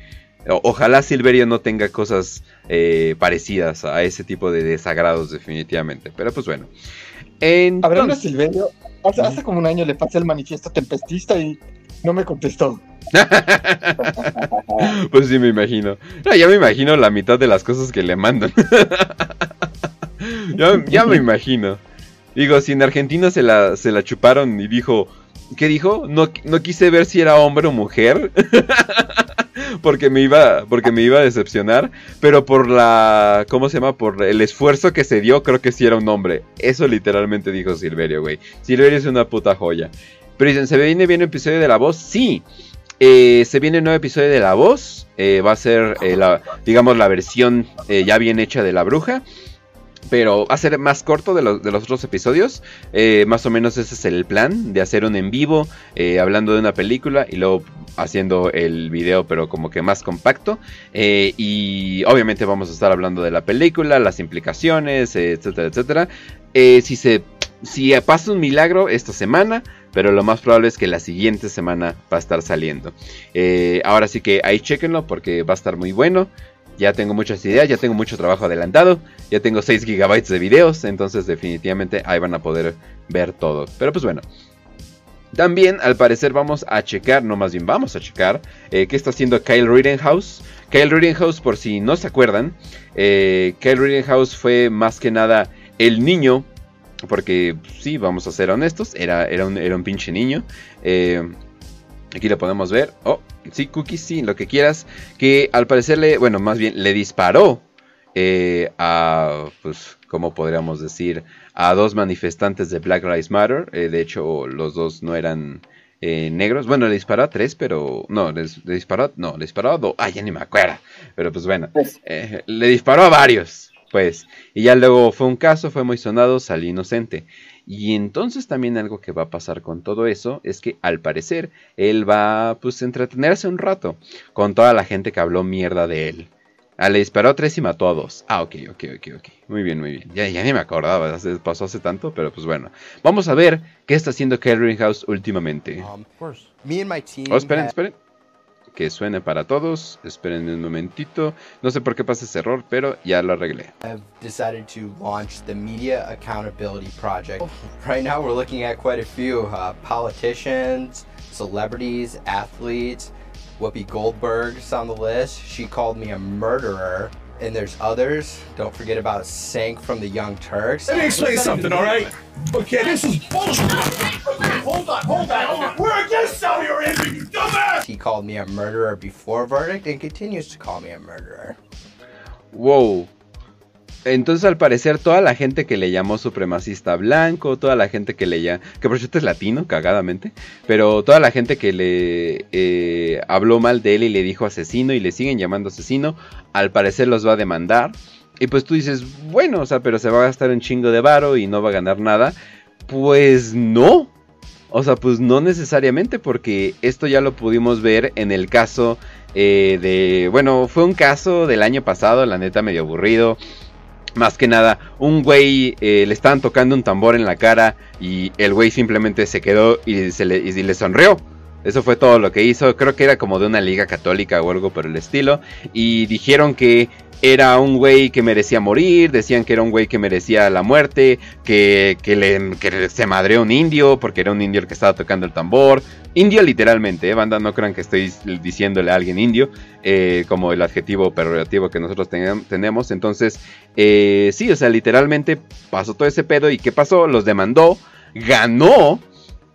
O- ojalá Silverio no tenga cosas eh, parecidas a ese tipo de desagrados, definitivamente. Pero pues bueno. Hablando de Silverio, hace, hace como un año le pasé el manifiesto tempestista y no me contestó. [laughs] pues sí, me imagino. No, ya me imagino la mitad de las cosas que le mandan. [laughs] ya, ya me imagino. Digo, si en Argentina se la, se la chuparon y dijo, ¿qué dijo? No, no quise ver si era hombre o mujer. [laughs] porque me iba porque me iba a decepcionar, pero por la ¿cómo se llama? Por el esfuerzo que se dio, creo que sí era un hombre. Eso literalmente dijo Silverio, güey. Silverio es una puta joya. Pero dicen, ¿se viene bien un episodio de La Voz? Sí. Eh, se viene un nuevo episodio de La Voz. Eh, va a ser, eh, la, digamos, la versión ya bien hecha de La Bruja. Pero va a ser más corto de, los- otros episodios. Eh, más o menos ese es el plan. De hacer un en vivo. eh, hablando de una película. Y luego haciendo el video. Pero como que más compacto. Eh, y obviamente vamos a estar hablando de la película. Las implicaciones. etcétera, etcétera. Si se... Si pasa un milagro esta semana. Pero lo más probable es que la siguiente semana va a estar saliendo. Ahora sí que ahí chequenlo. Porque va a estar muy bueno. Ya tengo muchas ideas, ya tengo mucho trabajo adelantado, ya tengo 6 gigabytes de videos, entonces definitivamente ahí van a poder ver todo. Pero pues bueno. También al parecer vamos a checar, no más bien vamos a checar, eh, qué está haciendo Kyle Rittenhouse. Kyle Rittenhouse, por si no se acuerdan, eh, Kyle Rittenhouse fue más que nada el niño, porque sí, vamos a ser honestos, era, era, un, era un pinche niño. Eh, Aquí lo podemos ver. Oh, sí, Cookies, sí, lo que quieras. Que al parecer le, bueno, más bien le disparó eh, a, pues, ¿cómo podríamos decir? A dos manifestantes de Black Lives Matter. Eh, de hecho, los dos no eran eh, negros. Bueno, le disparó a tres, pero... No, le, le disparó... No, le disparó a dos. Ay, ya ni me acuerdo. Pero pues bueno. eh, le disparó a varios. Pues. Y ya luego fue un caso, fue muy sonado, salió inocente. Y entonces también algo que va a pasar con todo eso es que al parecer él va pues a entretenerse un rato con toda la gente que habló mierda de él. Ah, le disparó a tres y mató a dos. Ah, ok, ok, ok, ok. Muy bien, muy bien. Ya, ya ni me acordaba, hace- pasó hace tanto, pero pues bueno. Vamos a ver qué está haciendo Karen House últimamente. Um. Oh, esperen, esperen. Que suene para todos. Esperen un momentito. No sé por qué pasa ese error, pero ya lo arreglé. I've decided to launch the Media Accountability Project. [laughs] Right now, we're looking at quite a few uh, politicians, celebrities, athletes. Whoopi Goldberg's on the list. She called me a murderer. And there's others. Don't forget about Sank from the Young Turks. Let me explain something, all right? Okay, this is bullshit. Okay, hold on, hold on, hold on. We're against Saudi Arabia, you dumbass! He called me a murderer before verdict and continues to call me a murderer. Wow. Entonces al parecer toda la gente que le llamó supremacista blanco, toda la gente que le llamó, que por cierto es latino, cagadamente, pero toda la gente que le eh, habló mal de él y le dijo asesino y le siguen llamando asesino, al parecer los va a demandar. Y pues tú dices, bueno, o sea, pero se va a gastar un chingo de varo y no va a ganar nada. Pues no. O sea, pues no necesariamente porque esto ya lo pudimos ver en el caso eh, de... Bueno, fue un caso del año pasado, la neta medio aburrido. Más que nada, un güey eh, le estaban tocando un tambor en la cara y el güey simplemente se quedó y, se le, y le sonrió. Eso fue todo lo que hizo. Creo que era como de una liga católica o algo por el estilo. Y dijeron que era un güey que merecía morir. Decían que era un güey que merecía la muerte. Que, que, le, que se madreó un indio porque era un indio el que estaba tocando el tambor. Indio literalmente, ¿eh? banda, no crean que estoy diciéndole a alguien indio. eh, como el adjetivo perorativo que nosotros tenem- tenemos. Entonces, eh, sí, o sea, literalmente pasó todo ese pedo. ¿Y qué pasó? Los demandó. Ganó.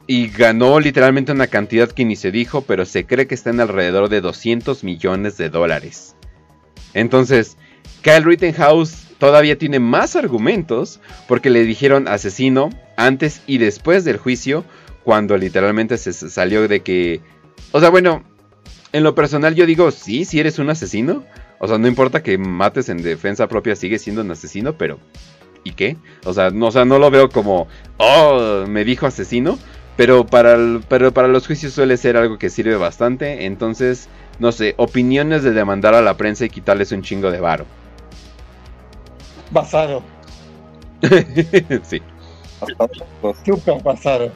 Y ganó literalmente una cantidad que ni se dijo, pero se cree que está en alrededor de 200 millones de dólares. Entonces, Kyle Rittenhouse todavía tiene más argumentos porque le dijeron asesino antes y después del juicio, cuando literalmente se salió de que... O sea, bueno, en lo personal yo digo, sí, si eres un asesino. O sea, no importa que mates en defensa propia, sigue siendo un asesino, pero... ¿Y qué? O sea, no, o sea, no lo veo como, oh, me dijo asesino. Pero para, el- pero para los juicios suele ser algo que sirve bastante. Entonces, no sé, opiniones de demandar a la prensa y quitarles un chingo de varo. Basado. [laughs] sí. Súper basado.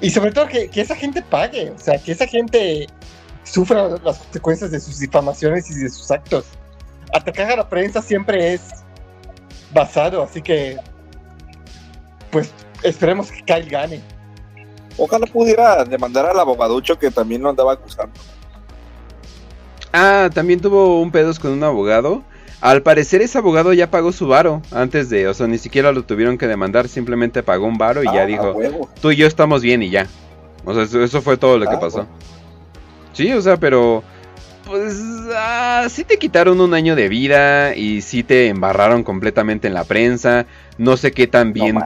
Y sobre todo que, que esa gente pague, o sea, que esa gente sufra las consecuencias de sus difamaciones y de sus actos. Atacar a la prensa siempre es basado, así que pues esperemos que Kyle gane. Ojalá pudiera demandar al abogaducho que también lo andaba acusando. Ah, también tuvo un pedos con un abogado. Al parecer ese abogado ya pagó su varo antes de, o sea, ni siquiera lo tuvieron que demandar, simplemente pagó un varo y Ah, ya a dijo, huevo. tú y yo estamos bien y ya. O sea, eso, eso fue todo lo que Ah, pasó. Sí, o sea, pero pues ah, sí te quitaron un año de vida y sí te embarraron completamente en la prensa. No sé qué tan bien,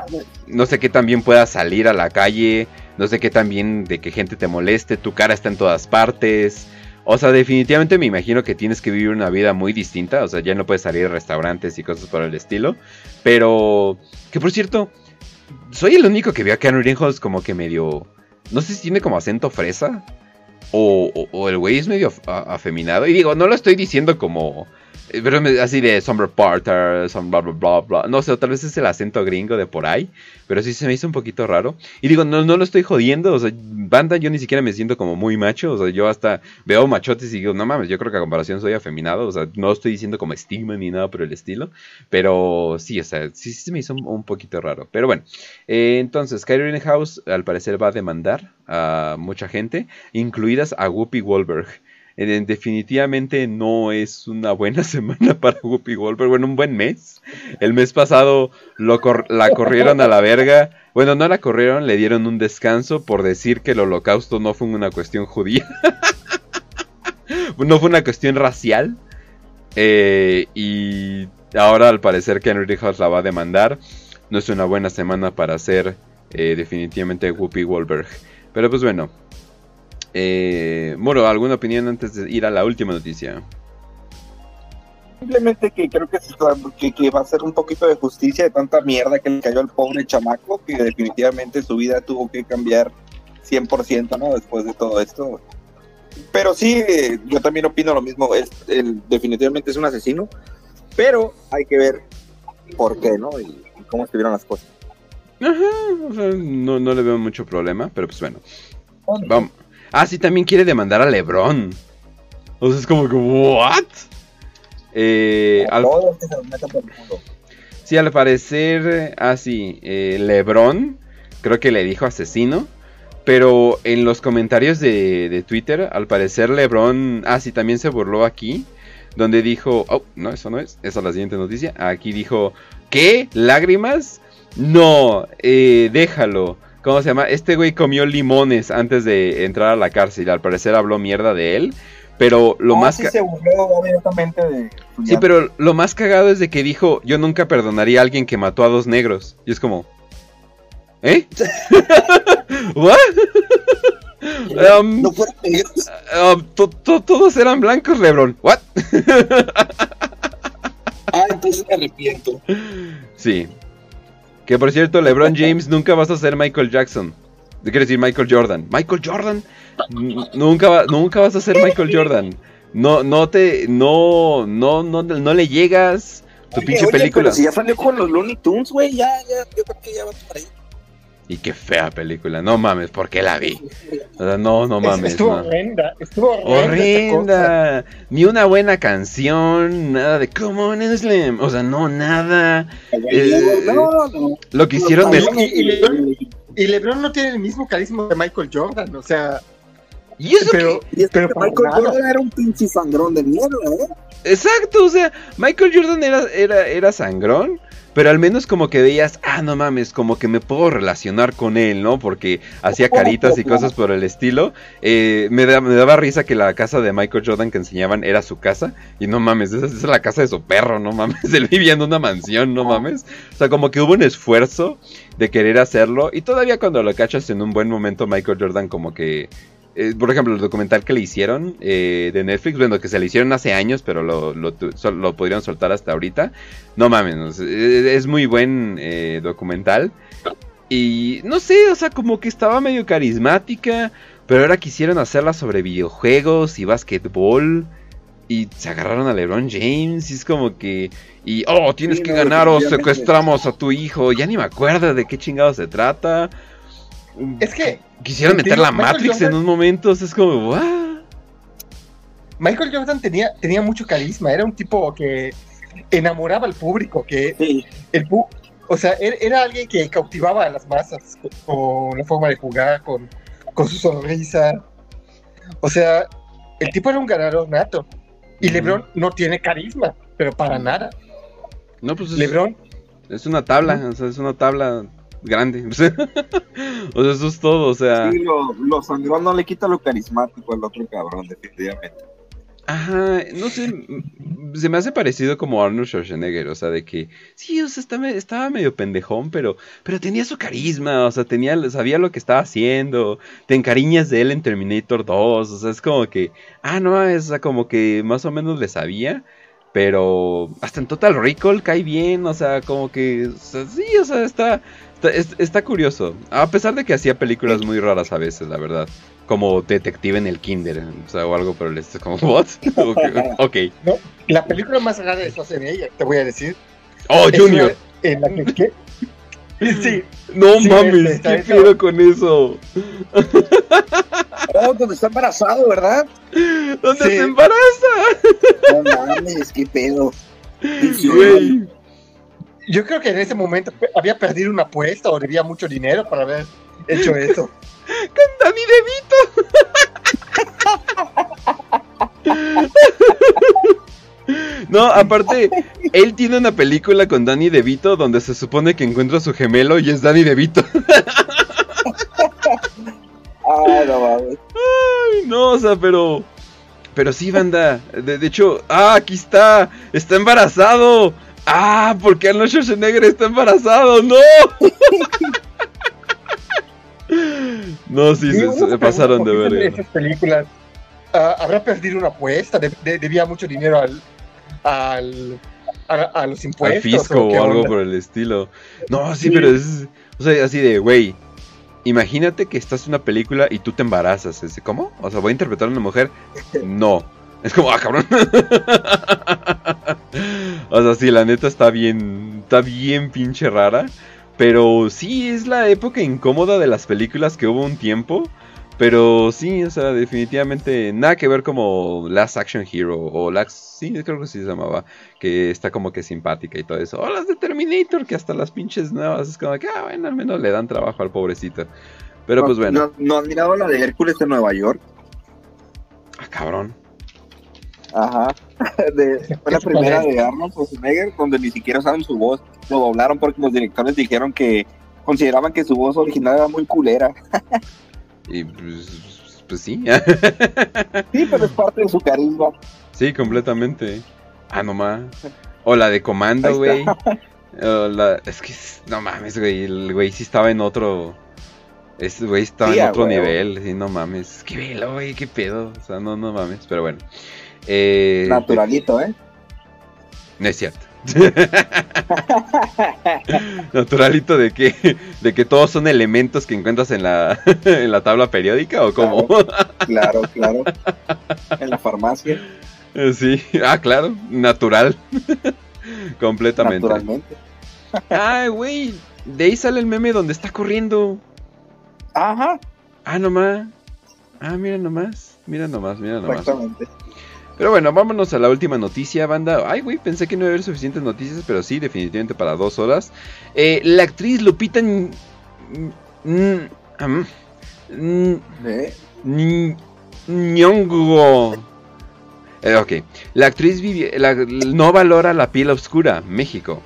no, sé qué tan bien puedas salir a la calle, no sé qué tan bien de que gente te moleste, tu cara está en todas partes. O sea, definitivamente me imagino que tienes que vivir una vida muy distinta. O sea, ya no puedes salir a restaurantes y cosas por el estilo. Pero, que por cierto, soy el único que veo a Keanu Reeves como que medio... No sé si tiene como acento fresa. O, o- o el güey es medio afeminado. Y digo, no lo estoy diciendo como... Pero así de Summer Porter, some bla bla bla bla. No sé, o tal vez es el acento gringo de por ahí. Pero sí se me hizo un poquito raro. Y digo, no, no lo estoy jodiendo. O sea, banda, yo ni siquiera me siento como muy macho. O sea, yo hasta veo machotes y digo, no mames, yo creo que a comparación soy afeminado. O sea, no estoy diciendo como estigma ni nada por el estilo. Pero sí, o sea, sí, se me hizo un, un poquito raro. Pero bueno, eh, entonces, Kyrie House al parecer va a demandar a mucha gente, incluidas a Whoopi Goldberg. Definitivamente no es una buena [laughs] semana para Whoopi Goldberg. Bueno, un buen mes. El mes pasado la corrieron a la verga. Bueno, no la corrieron, le dieron un descanso por decir que el holocausto no fue una cuestión judía. [laughs] no fue una cuestión racial. Eh, y ahora al parecer que Henry House la va a demandar. No es una buena semana para ser eh, definitivamente Whoopi Goldberg. Pero pues bueno. Eh, Moro, ¿alguna opinión antes de ir a la última noticia? Simplemente que creo que, va a ser un poquito de justicia de tanta mierda que le cayó al pobre chamaco, que definitivamente su vida tuvo que cambiar 100%, ¿no? Después de todo esto. Pero sí, eh, yo también opino lo mismo. Es, él definitivamente es un asesino, pero hay que ver por qué, ¿no? Y, y cómo estuvieron las cosas. Ajá, o sea, no, no le veo mucho problema, pero pues bueno. Vamos. Ah, sí, también quiere demandar a LeBron. O sea, es como que, ¿what? Eh, al- Todos los que se los metan por el culo. sí, al parecer, ah, sí, eh, LeBron creo que le dijo asesino. Pero en los comentarios de, de Twitter, al parecer LeBron, ah, sí, también se burló aquí. Donde dijo, oh, no, eso no es, esa es la siguiente noticia. Aquí dijo, ¿qué? ¿Lágrimas? No, eh, déjalo. ¿Cómo se llama? Este güey comió limones antes de entrar a la cárcel. Al parecer habló mierda de él. Pero lo Ah, más... sí ca- se burló abiertamente de Sí, pero lo más cagado es de que dijo, yo nunca perdonaría a alguien que mató a dos negros. Y es como, ¿eh? [laughs] ¿What? Um, no fueron negros. uh, to- to- todos eran blancos, Lebron. ¿What? [laughs] Ah, entonces me arrepiento. Sí. Que por cierto, LeBron James nunca vas a ser Michael Jackson. ¿Qué quiere decir Michael Jordan? Michael Jordan. Nunca, va- nunca vas a ser Michael Jordan. No, no te, no, no, no, no le llegas. Tu Oye, pinche oye, película. Pero si ya salió con los Looney Tunes, güey, ya, ya, yo creo que ya va por ahí. Y qué fea película. No mames, ¿por qué la vi? O sea, no, no mames. estuvo no. horrenda, estuvo horrenda. Horrenda. Ni una buena canción, nada de Come on Slim. O sea, no, nada. Eh, No, no. lo que hicieron Y, mez- y- y Lebron, y LeBron no tiene el mismo carisma de Michael Jordan, o sea. ¿Y eso pero, Y es pero Michael nada. Jordan era un pinche sangrón de mierda, ¿eh? Exacto, o sea, Michael Jordan era, era, era sangrón, pero al menos como que veías, ah, no mames, como que me puedo relacionar con él, ¿no? Porque hacía caritas y cosas por el estilo. Eh, me, da- me daba risa que la casa de Michael Jordan que enseñaban era su casa, y no mames, esa, esa es la casa de su perro, no mames, [laughs] él vivía en una mansión, no mames. O sea, como que hubo un esfuerzo de querer hacerlo, y todavía cuando lo cachas en un buen momento, Michael Jordan como que... eh, por ejemplo, el documental que le hicieron eh, de Netflix, bueno, que se le hicieron hace años, pero lo, lo, pudieron soltar hasta ahorita. No mames, es, muy buen eh, documental. Y no sé, o sea, como que estaba medio carismática, pero ahora quisieron hacerla sobre videojuegos y básquetbol. Y se agarraron a LeBron James y es como que... Y, oh, tienes Sí, que no, ganar o definitivamente. secuestramos a tu hijo. Ya ni me acuerdo de qué chingado se trata. Es que Quisieron Te meter la Michael Matrix Jordan- en un momento, o sea, es como. Michael Jordan tenía, tenía mucho carisma, era un tipo que enamoraba al público, que Sí. el o sea, er- era alguien que cautivaba a las masas con, con la forma de jugar, con, con su sonrisa. O sea, el tipo era un ganador nato. Y. LeBron no tiene carisma, pero para nada. No, pues es, LeBron, es una tabla, o sea, es una tabla grande. o sea, eso es todo, o sea. Sí, lo, lo sangrón no le quita lo carismático al otro cabrón, definitivamente. Ajá, no sé, mm, se me hace parecido como Arnold Schwarzenegger, o sea, de que sí, o sea, estaba, estaba medio pendejón, pero, pero tenía su carisma, o sea, tenía, sabía lo que estaba haciendo, te encariñas de él en Terminator 2, o sea, es como que, ah, no, es, o sea, como que más o menos le sabía, pero hasta en Total Recall cae bien, o sea, como que, o sea, sí, o sea, está, está, es- está curioso, a pesar de que hacía películas muy raras a veces, la verdad. Como detective en el kinder, o sea, o algo por el estilo, como, ¿what? [laughs] ok, ok. No, la película más rara de esa serie, te voy a decir. Oh, es Junior. En la que, ¿qué? Sí, No Sí, mames, está ¿qué pedo con eso? Oh, donde está embarazado, ¿verdad? ¿Dónde Sí. se embaraza? No mames, qué pedo. Güey. Yo creo que en ese momento había perdido una apuesta o debía mucho dinero para haber hecho eso. Dani DeVito. No, aparte, él tiene una película con Danny DeVito donde se supone que encuentra a su gemelo y es Danny DeVito. Ah, no mames. Ay, no, o sea, pero. Pero sí, banda. De, de hecho, ah, aquí está. Está embarazado. Ah, porque Arnold Schwarzenegger está embarazado. No. [laughs] No, sí, se, pasaron de verga. Esas películas ah, habrá perdido una apuesta, de- de- debía mucho dinero al, al a, a los impuestos. Al fisco o algo onda? por el estilo. No, sí, Sí. pero es. O sea, así de, güey. Imagínate que estás en una película y tú te embarazas. Es, ¿Cómo? O sea, ¿voy a interpretar a una mujer? No. Es como, ah, cabrón. [laughs] o sea, sí, la neta está bien. Está bien pinche rara. Pero sí, es la época incómoda de las películas que hubo un tiempo. Pero sí, o sea, definitivamente nada que ver como Last Action Hero o Last... Sí, creo que sí se llamaba. Que está como que simpática y todo eso. O las de Terminator, que hasta las pinches nuevas es como que, ah, bueno, al menos le dan trabajo al pobrecito. Pero pues bueno, ¿No, no han mirado la de Hércules en Nueva York? ah, cabrón. Ajá. [laughs] De, [laughs] fue la primera de Arnold Schwarzenegger, donde ni siquiera usaron su voz. Lo doblaron porque los directores dijeron que consideraban que su voz original era muy culera. [laughs] Y pues, pues sí. Sí, pero es parte de su carisma. sí, completamente. Ah, nomás. O la de Comando, güey. está. O la- Es que, no mames, güey. El güey sí estaba en otro. Este güey estaba Sí, en otro nivel. Sí, no mames. Es que velo, güey, qué pedo. O sea, no, no mames. Pero bueno. Eh, Naturalito, ¿eh? No es cierto. [laughs] Naturalito de que de que todos son elementos que encuentras en la [laughs] en la tabla periódica o cómo? Claro, claro. En la farmacia, sí, ah, claro, natural. [laughs] Completamente. naturalmente. Ay, güey, de ahí sale el meme donde está corriendo. Ajá, Ah, nomás. Ah, mira nomás. Mira nomás, mira nomás. exactamente. Pero bueno, vámonos a la última noticia, banda. Ay, güey, pensé que no iba a haber suficientes noticias, pero sí, definitivamente para dos horas. Eh, la actriz Lupita N- N- N- ¿Eh? N- Nyong'o. Eh, ok, la actriz la- no valora la piel oscura, México.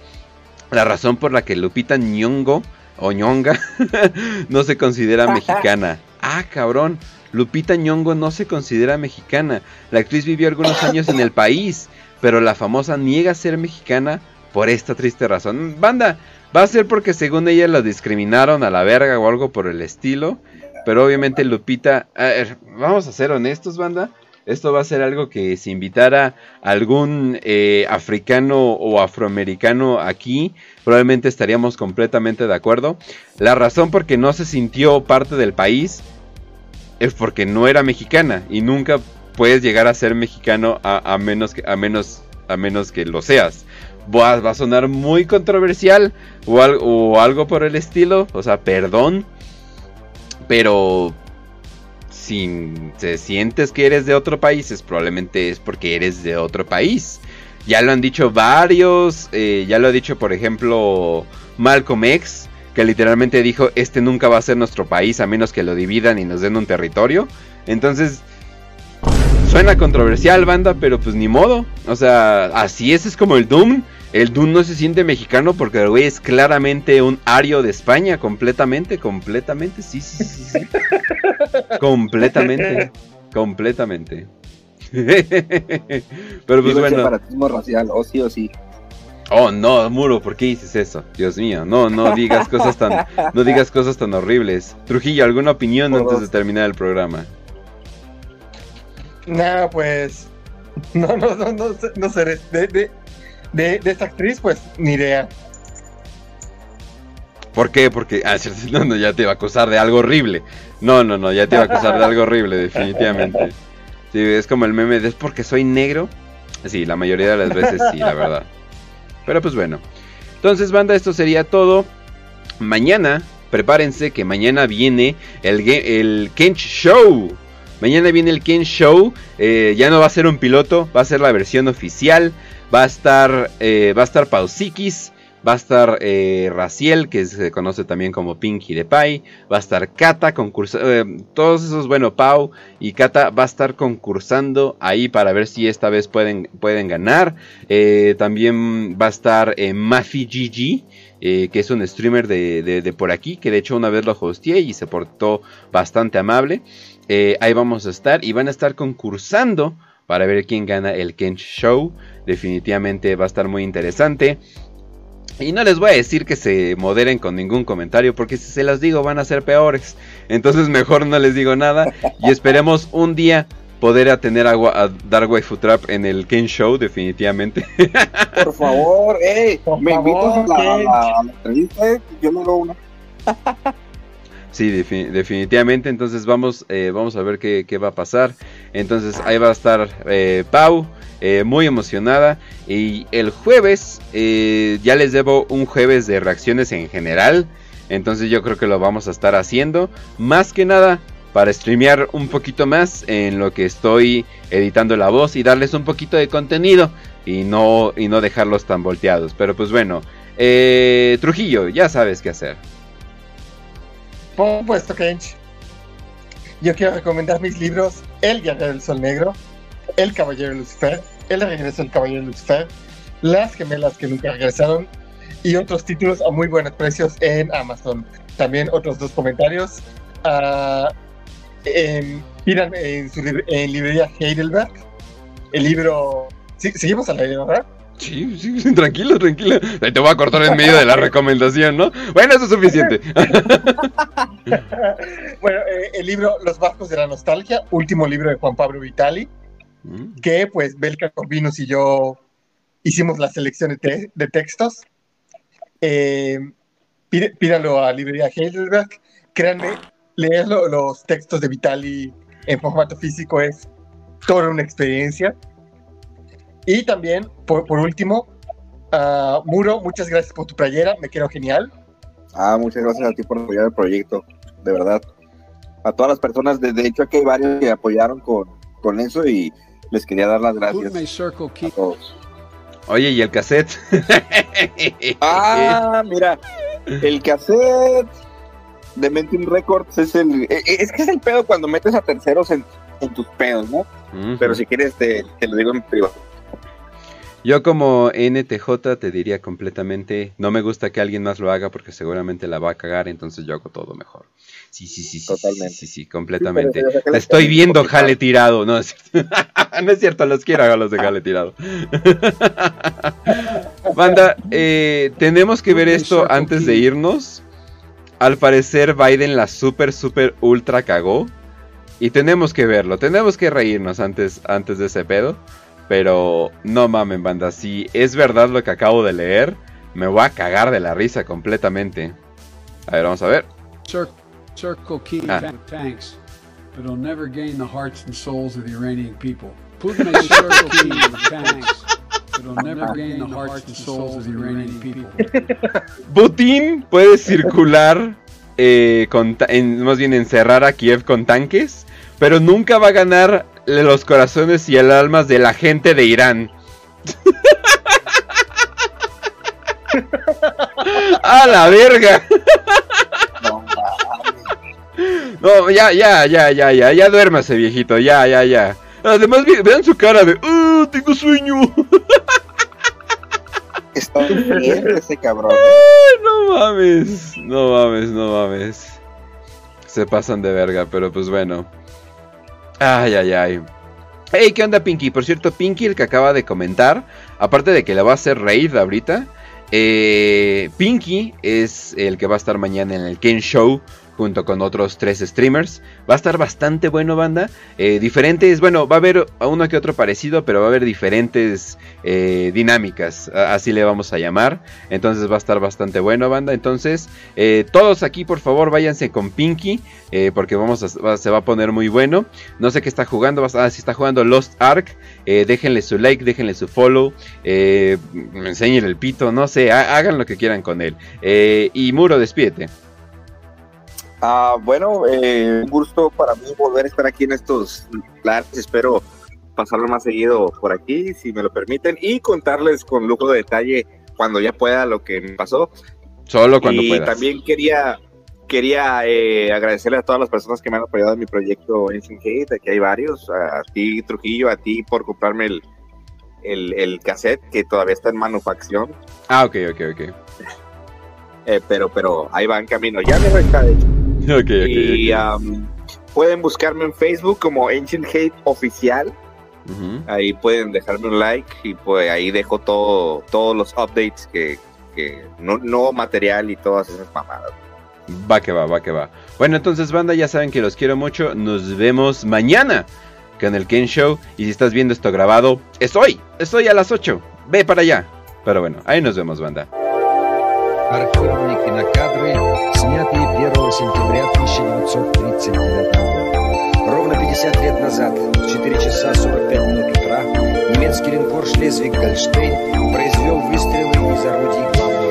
La razón por la que Lupita Nyong'o o Nyonga [laughs] no se considera [laughs] mexicana. Ah, cabrón. Lupita Nyong'o no se considera mexicana. La actriz vivió algunos [coughs] años en el país, pero la famosa niega ser mexicana por esta triste razón. Banda, va a ser porque según ella la discriminaron a la verga o algo por el estilo. Pero obviamente Lupita, a ver, vamos a ser honestos, banda. Esto va a ser algo que si invitara a algún eh, africano o afroamericano aquí, probablemente estaríamos completamente de acuerdo. La razón por que no se sintió parte del país es porque no era mexicana y nunca puedes llegar a ser mexicano a, menos que a menos a menos que lo seas. Va, va a sonar muy controversial o, al- o algo por el estilo, o sea, perdón, pero si te sientes que eres de otro país, es probablemente es porque eres de otro país. Ya lo han dicho varios, eh, ya lo ha dicho por ejemplo Malcolm X, que literalmente dijo, este nunca va a ser nuestro país a menos que lo dividan y nos den un territorio. Entonces, suena controversial, banda, pero pues ni modo. O sea, así es, es como el Doom. El Doom no se siente mexicano porque el güey es claramente un ario de España, completamente, completamente, sí, sí, sí, sí. [laughs] completamente, completamente. [laughs] Pero pues bueno. separatismo racial, o sí o sí. Oh, no, Muro, ¿por qué dices eso? Dios mío, no, no digas cosas tan, no digas cosas tan horribles. Trujillo, ¿alguna opinión antes de terminar el programa? Nada, pues. No, no, no, no, no sé. De, de, de, de esta actriz, pues, ni idea. ¿Por qué? Porque, ah, [laughs] no, no, ya te iba a acusar de algo horrible. No, no, no, ya te iba a acusar de algo horrible, definitivamente. Sí, es como el meme de es porque soy negro. Sí, la mayoría de las veces sí, la verdad. Pero pues bueno. Entonces, banda, esto sería todo. Mañana, prepárense que mañana viene el, el Show. Mañana viene el Ken Show. eh, ya no va a ser un piloto, va a ser la versión oficial. Va a estar, eh, va a estar Pausikis. Va a estar eh, Raciel, que se conoce también como Pinky de Pie. Va a estar Kata concursando. todos esos, bueno, Pau y Kata va a estar concursando ahí para ver si esta vez pueden, pueden ganar. Eh, también va a estar eh, Mafi eh, que es un streamer de, de- por aquí, que de hecho una vez lo hosteé y se portó bastante amable. Eh, ahí vamos a estar y van a estar concursando para ver quién gana el Kench Show. Definitivamente va a estar muy interesante. Y no les voy a decir que se moderen con ningún comentario, porque si se los digo van a ser peores. Entonces [laughs] mejor no les digo nada. Y esperemos un día poder a tener agua, a dar waifu trap en el Ken Show, definitivamente. [laughs] Por favor, ey, me favor, invitas a la, a a entrevista, eh, yo no hago una. [laughs] Sí, defi- definitivamente. Entonces vamos, eh, vamos a ver qué, qué va a pasar. Entonces ahí va a estar eh, Pau, eh, muy emocionada. Y el jueves, eh, ya les debo un jueves de reacciones en general. Entonces yo creo que lo vamos a estar haciendo. Más que nada para streamear un poquito más en lo que estoy editando la voz y darles un poquito de contenido. Y no, y no dejarlos tan volteados. Pero pues bueno, eh, Trujillo, ya sabes qué hacer. Por supuesto, Kench. Yo quiero recomendar mis libros El Guerrero del Sol Negro, El Caballero Lucifer, El Regreso del Caballero Lucifer, Las Gemelas que Nunca Regresaron y otros títulos a muy buenos precios en Amazon. También otros dos comentarios. ah, en, pídanme en, su en librería Heidelberg el libro... Sí, seguimos al aire, ¿verdad? Sí, sí, tranquilo, tranquilo. Te voy a cortar en medio de la recomendación, ¿no? Bueno, eso es suficiente. [laughs] bueno, eh, el libro Los Barcos de la Nostalgia, último libro de Juan Pablo Vitali, que pues Belka Corvinus y yo hicimos la selección de, te- de textos. Eh, pídanlo a librería Heidelberg. Créanme, leer lo- los textos de Vitali en formato físico es toda una experiencia. Y también, por, por último, ah, Muro, muchas gracias por tu playera, me quedó genial. Ah, muchas gracias a ti por apoyar el proyecto, de verdad. A todas las personas, de, de hecho aquí hay varios que apoyaron con, con eso y les quería dar las gracias a todos. Oye, ¿y el cassette? [laughs] Ah, mira, el cassette de Mentum Records es el... e- e- Es que es el pedo cuando metes a terceros en, en tus pedos, ¿no? Pero si quieres te, te lo digo en privado. Yo como NTJ te diría completamente, no me gusta que alguien más lo haga porque seguramente la va a cagar, entonces yo hago todo mejor. Sí, sí, sí, sí, Totalmente. sí, sí, sí, completamente. Sí, pero- pero- Te estoy viendo, jale tirado. No, es cierto, [laughs] no es cierto, los quiero a los de jale tirado. [laughs] Banda, eh, tenemos que ver esto antes de irnos. Al parecer Biden la super, super, ultra cagó. Y tenemos que verlo, tenemos que reírnos antes, antes de ese pedo. Pero no mamen, banda, si es verdad lo que acabo de leer, me voy a cagar de la risa completamente. A ver, vamos a ver. Cir- Circle Key Ah. ta- tanks, but it'll never gain the hearts and souls of the Iranian people. Putin may Circle [laughs] Key tanks, but it'll never gain the hearts and souls of the Iranian people. [laughs] Putin puede circular, eh, con en- más bien encerrar a Kiev con tanques, pero nunca va a ganar los corazones y el almas de la gente de Irán. [laughs] ¡A la verga! No, ya, ya, ya, ya, ya, ya duérmase, viejito, ya, ya, ya. Además, ve- vean su cara de, ¡Oh, tengo sueño! Está bien ese cabrón. Ay, no mames, no mames, no mames. Se pasan de verga, pero pues bueno. Ay, ay, ay. Hey, ¿qué onda Pinky? Por cierto, Pinky, el que acaba de comentar, aparte de que le va a hacer raid ahorita, eh, Pinky es el que va a estar mañana en el Ken Show junto con otros tres streamers. Va a estar bastante bueno, banda. Eh, diferentes, bueno, va a haber uno que otro parecido, pero va a haber diferentes eh, dinámicas, así le vamos a llamar. Entonces va a estar bastante bueno, banda. Entonces, eh, todos aquí, por favor, váyanse con Pinky, porque vamos a, se va a poner muy bueno. No sé qué está jugando, ah, si está jugando Lost Ark, déjenle su like, déjenle su follow, enseñen el pito, no sé, hagan lo que quieran con él. y Muro, despídete. Ah, bueno, eh, un gusto para mí volver a estar aquí en estos planes. Espero pasarlo más seguido por aquí, si me lo permiten, y contarles con lujo de detalle cuando ya pueda lo que me pasó. Solo cuando y también quería quería eh, agradecerle a todas las personas que me han apoyado en mi proyecto Ancient Hate, aquí hay varios, a ti Trujillo, a ti por comprarme el, el, el cassette que todavía está en manufacción. Ah, ok, ok, ok. Eh, pero, pero ahí va en camino, ya me está [laughs] de hecho. y um, pueden buscarme en Facebook como Ancient Hate Oficial. Ahí pueden dejarme un like y pues ahí dejo todo, todos los updates que, que no, material y todas esas mamadas. Va que va, va que va. Bueno, entonces banda, ya saben que los quiero mucho. Nos vemos mañana con el Ken Show. Y si estás viendo esto grabado, es hoy, es hoy a las 8. Ve para allá. Pero bueno, ahí nos vemos, banda. Снятые 1 сентября 1939 года. Ровно 50 лет назад, в 4 часа 45 минут утра, немецкий линкор «Шлезвиг-Гольштейн» произвел выстрелы из орудий главного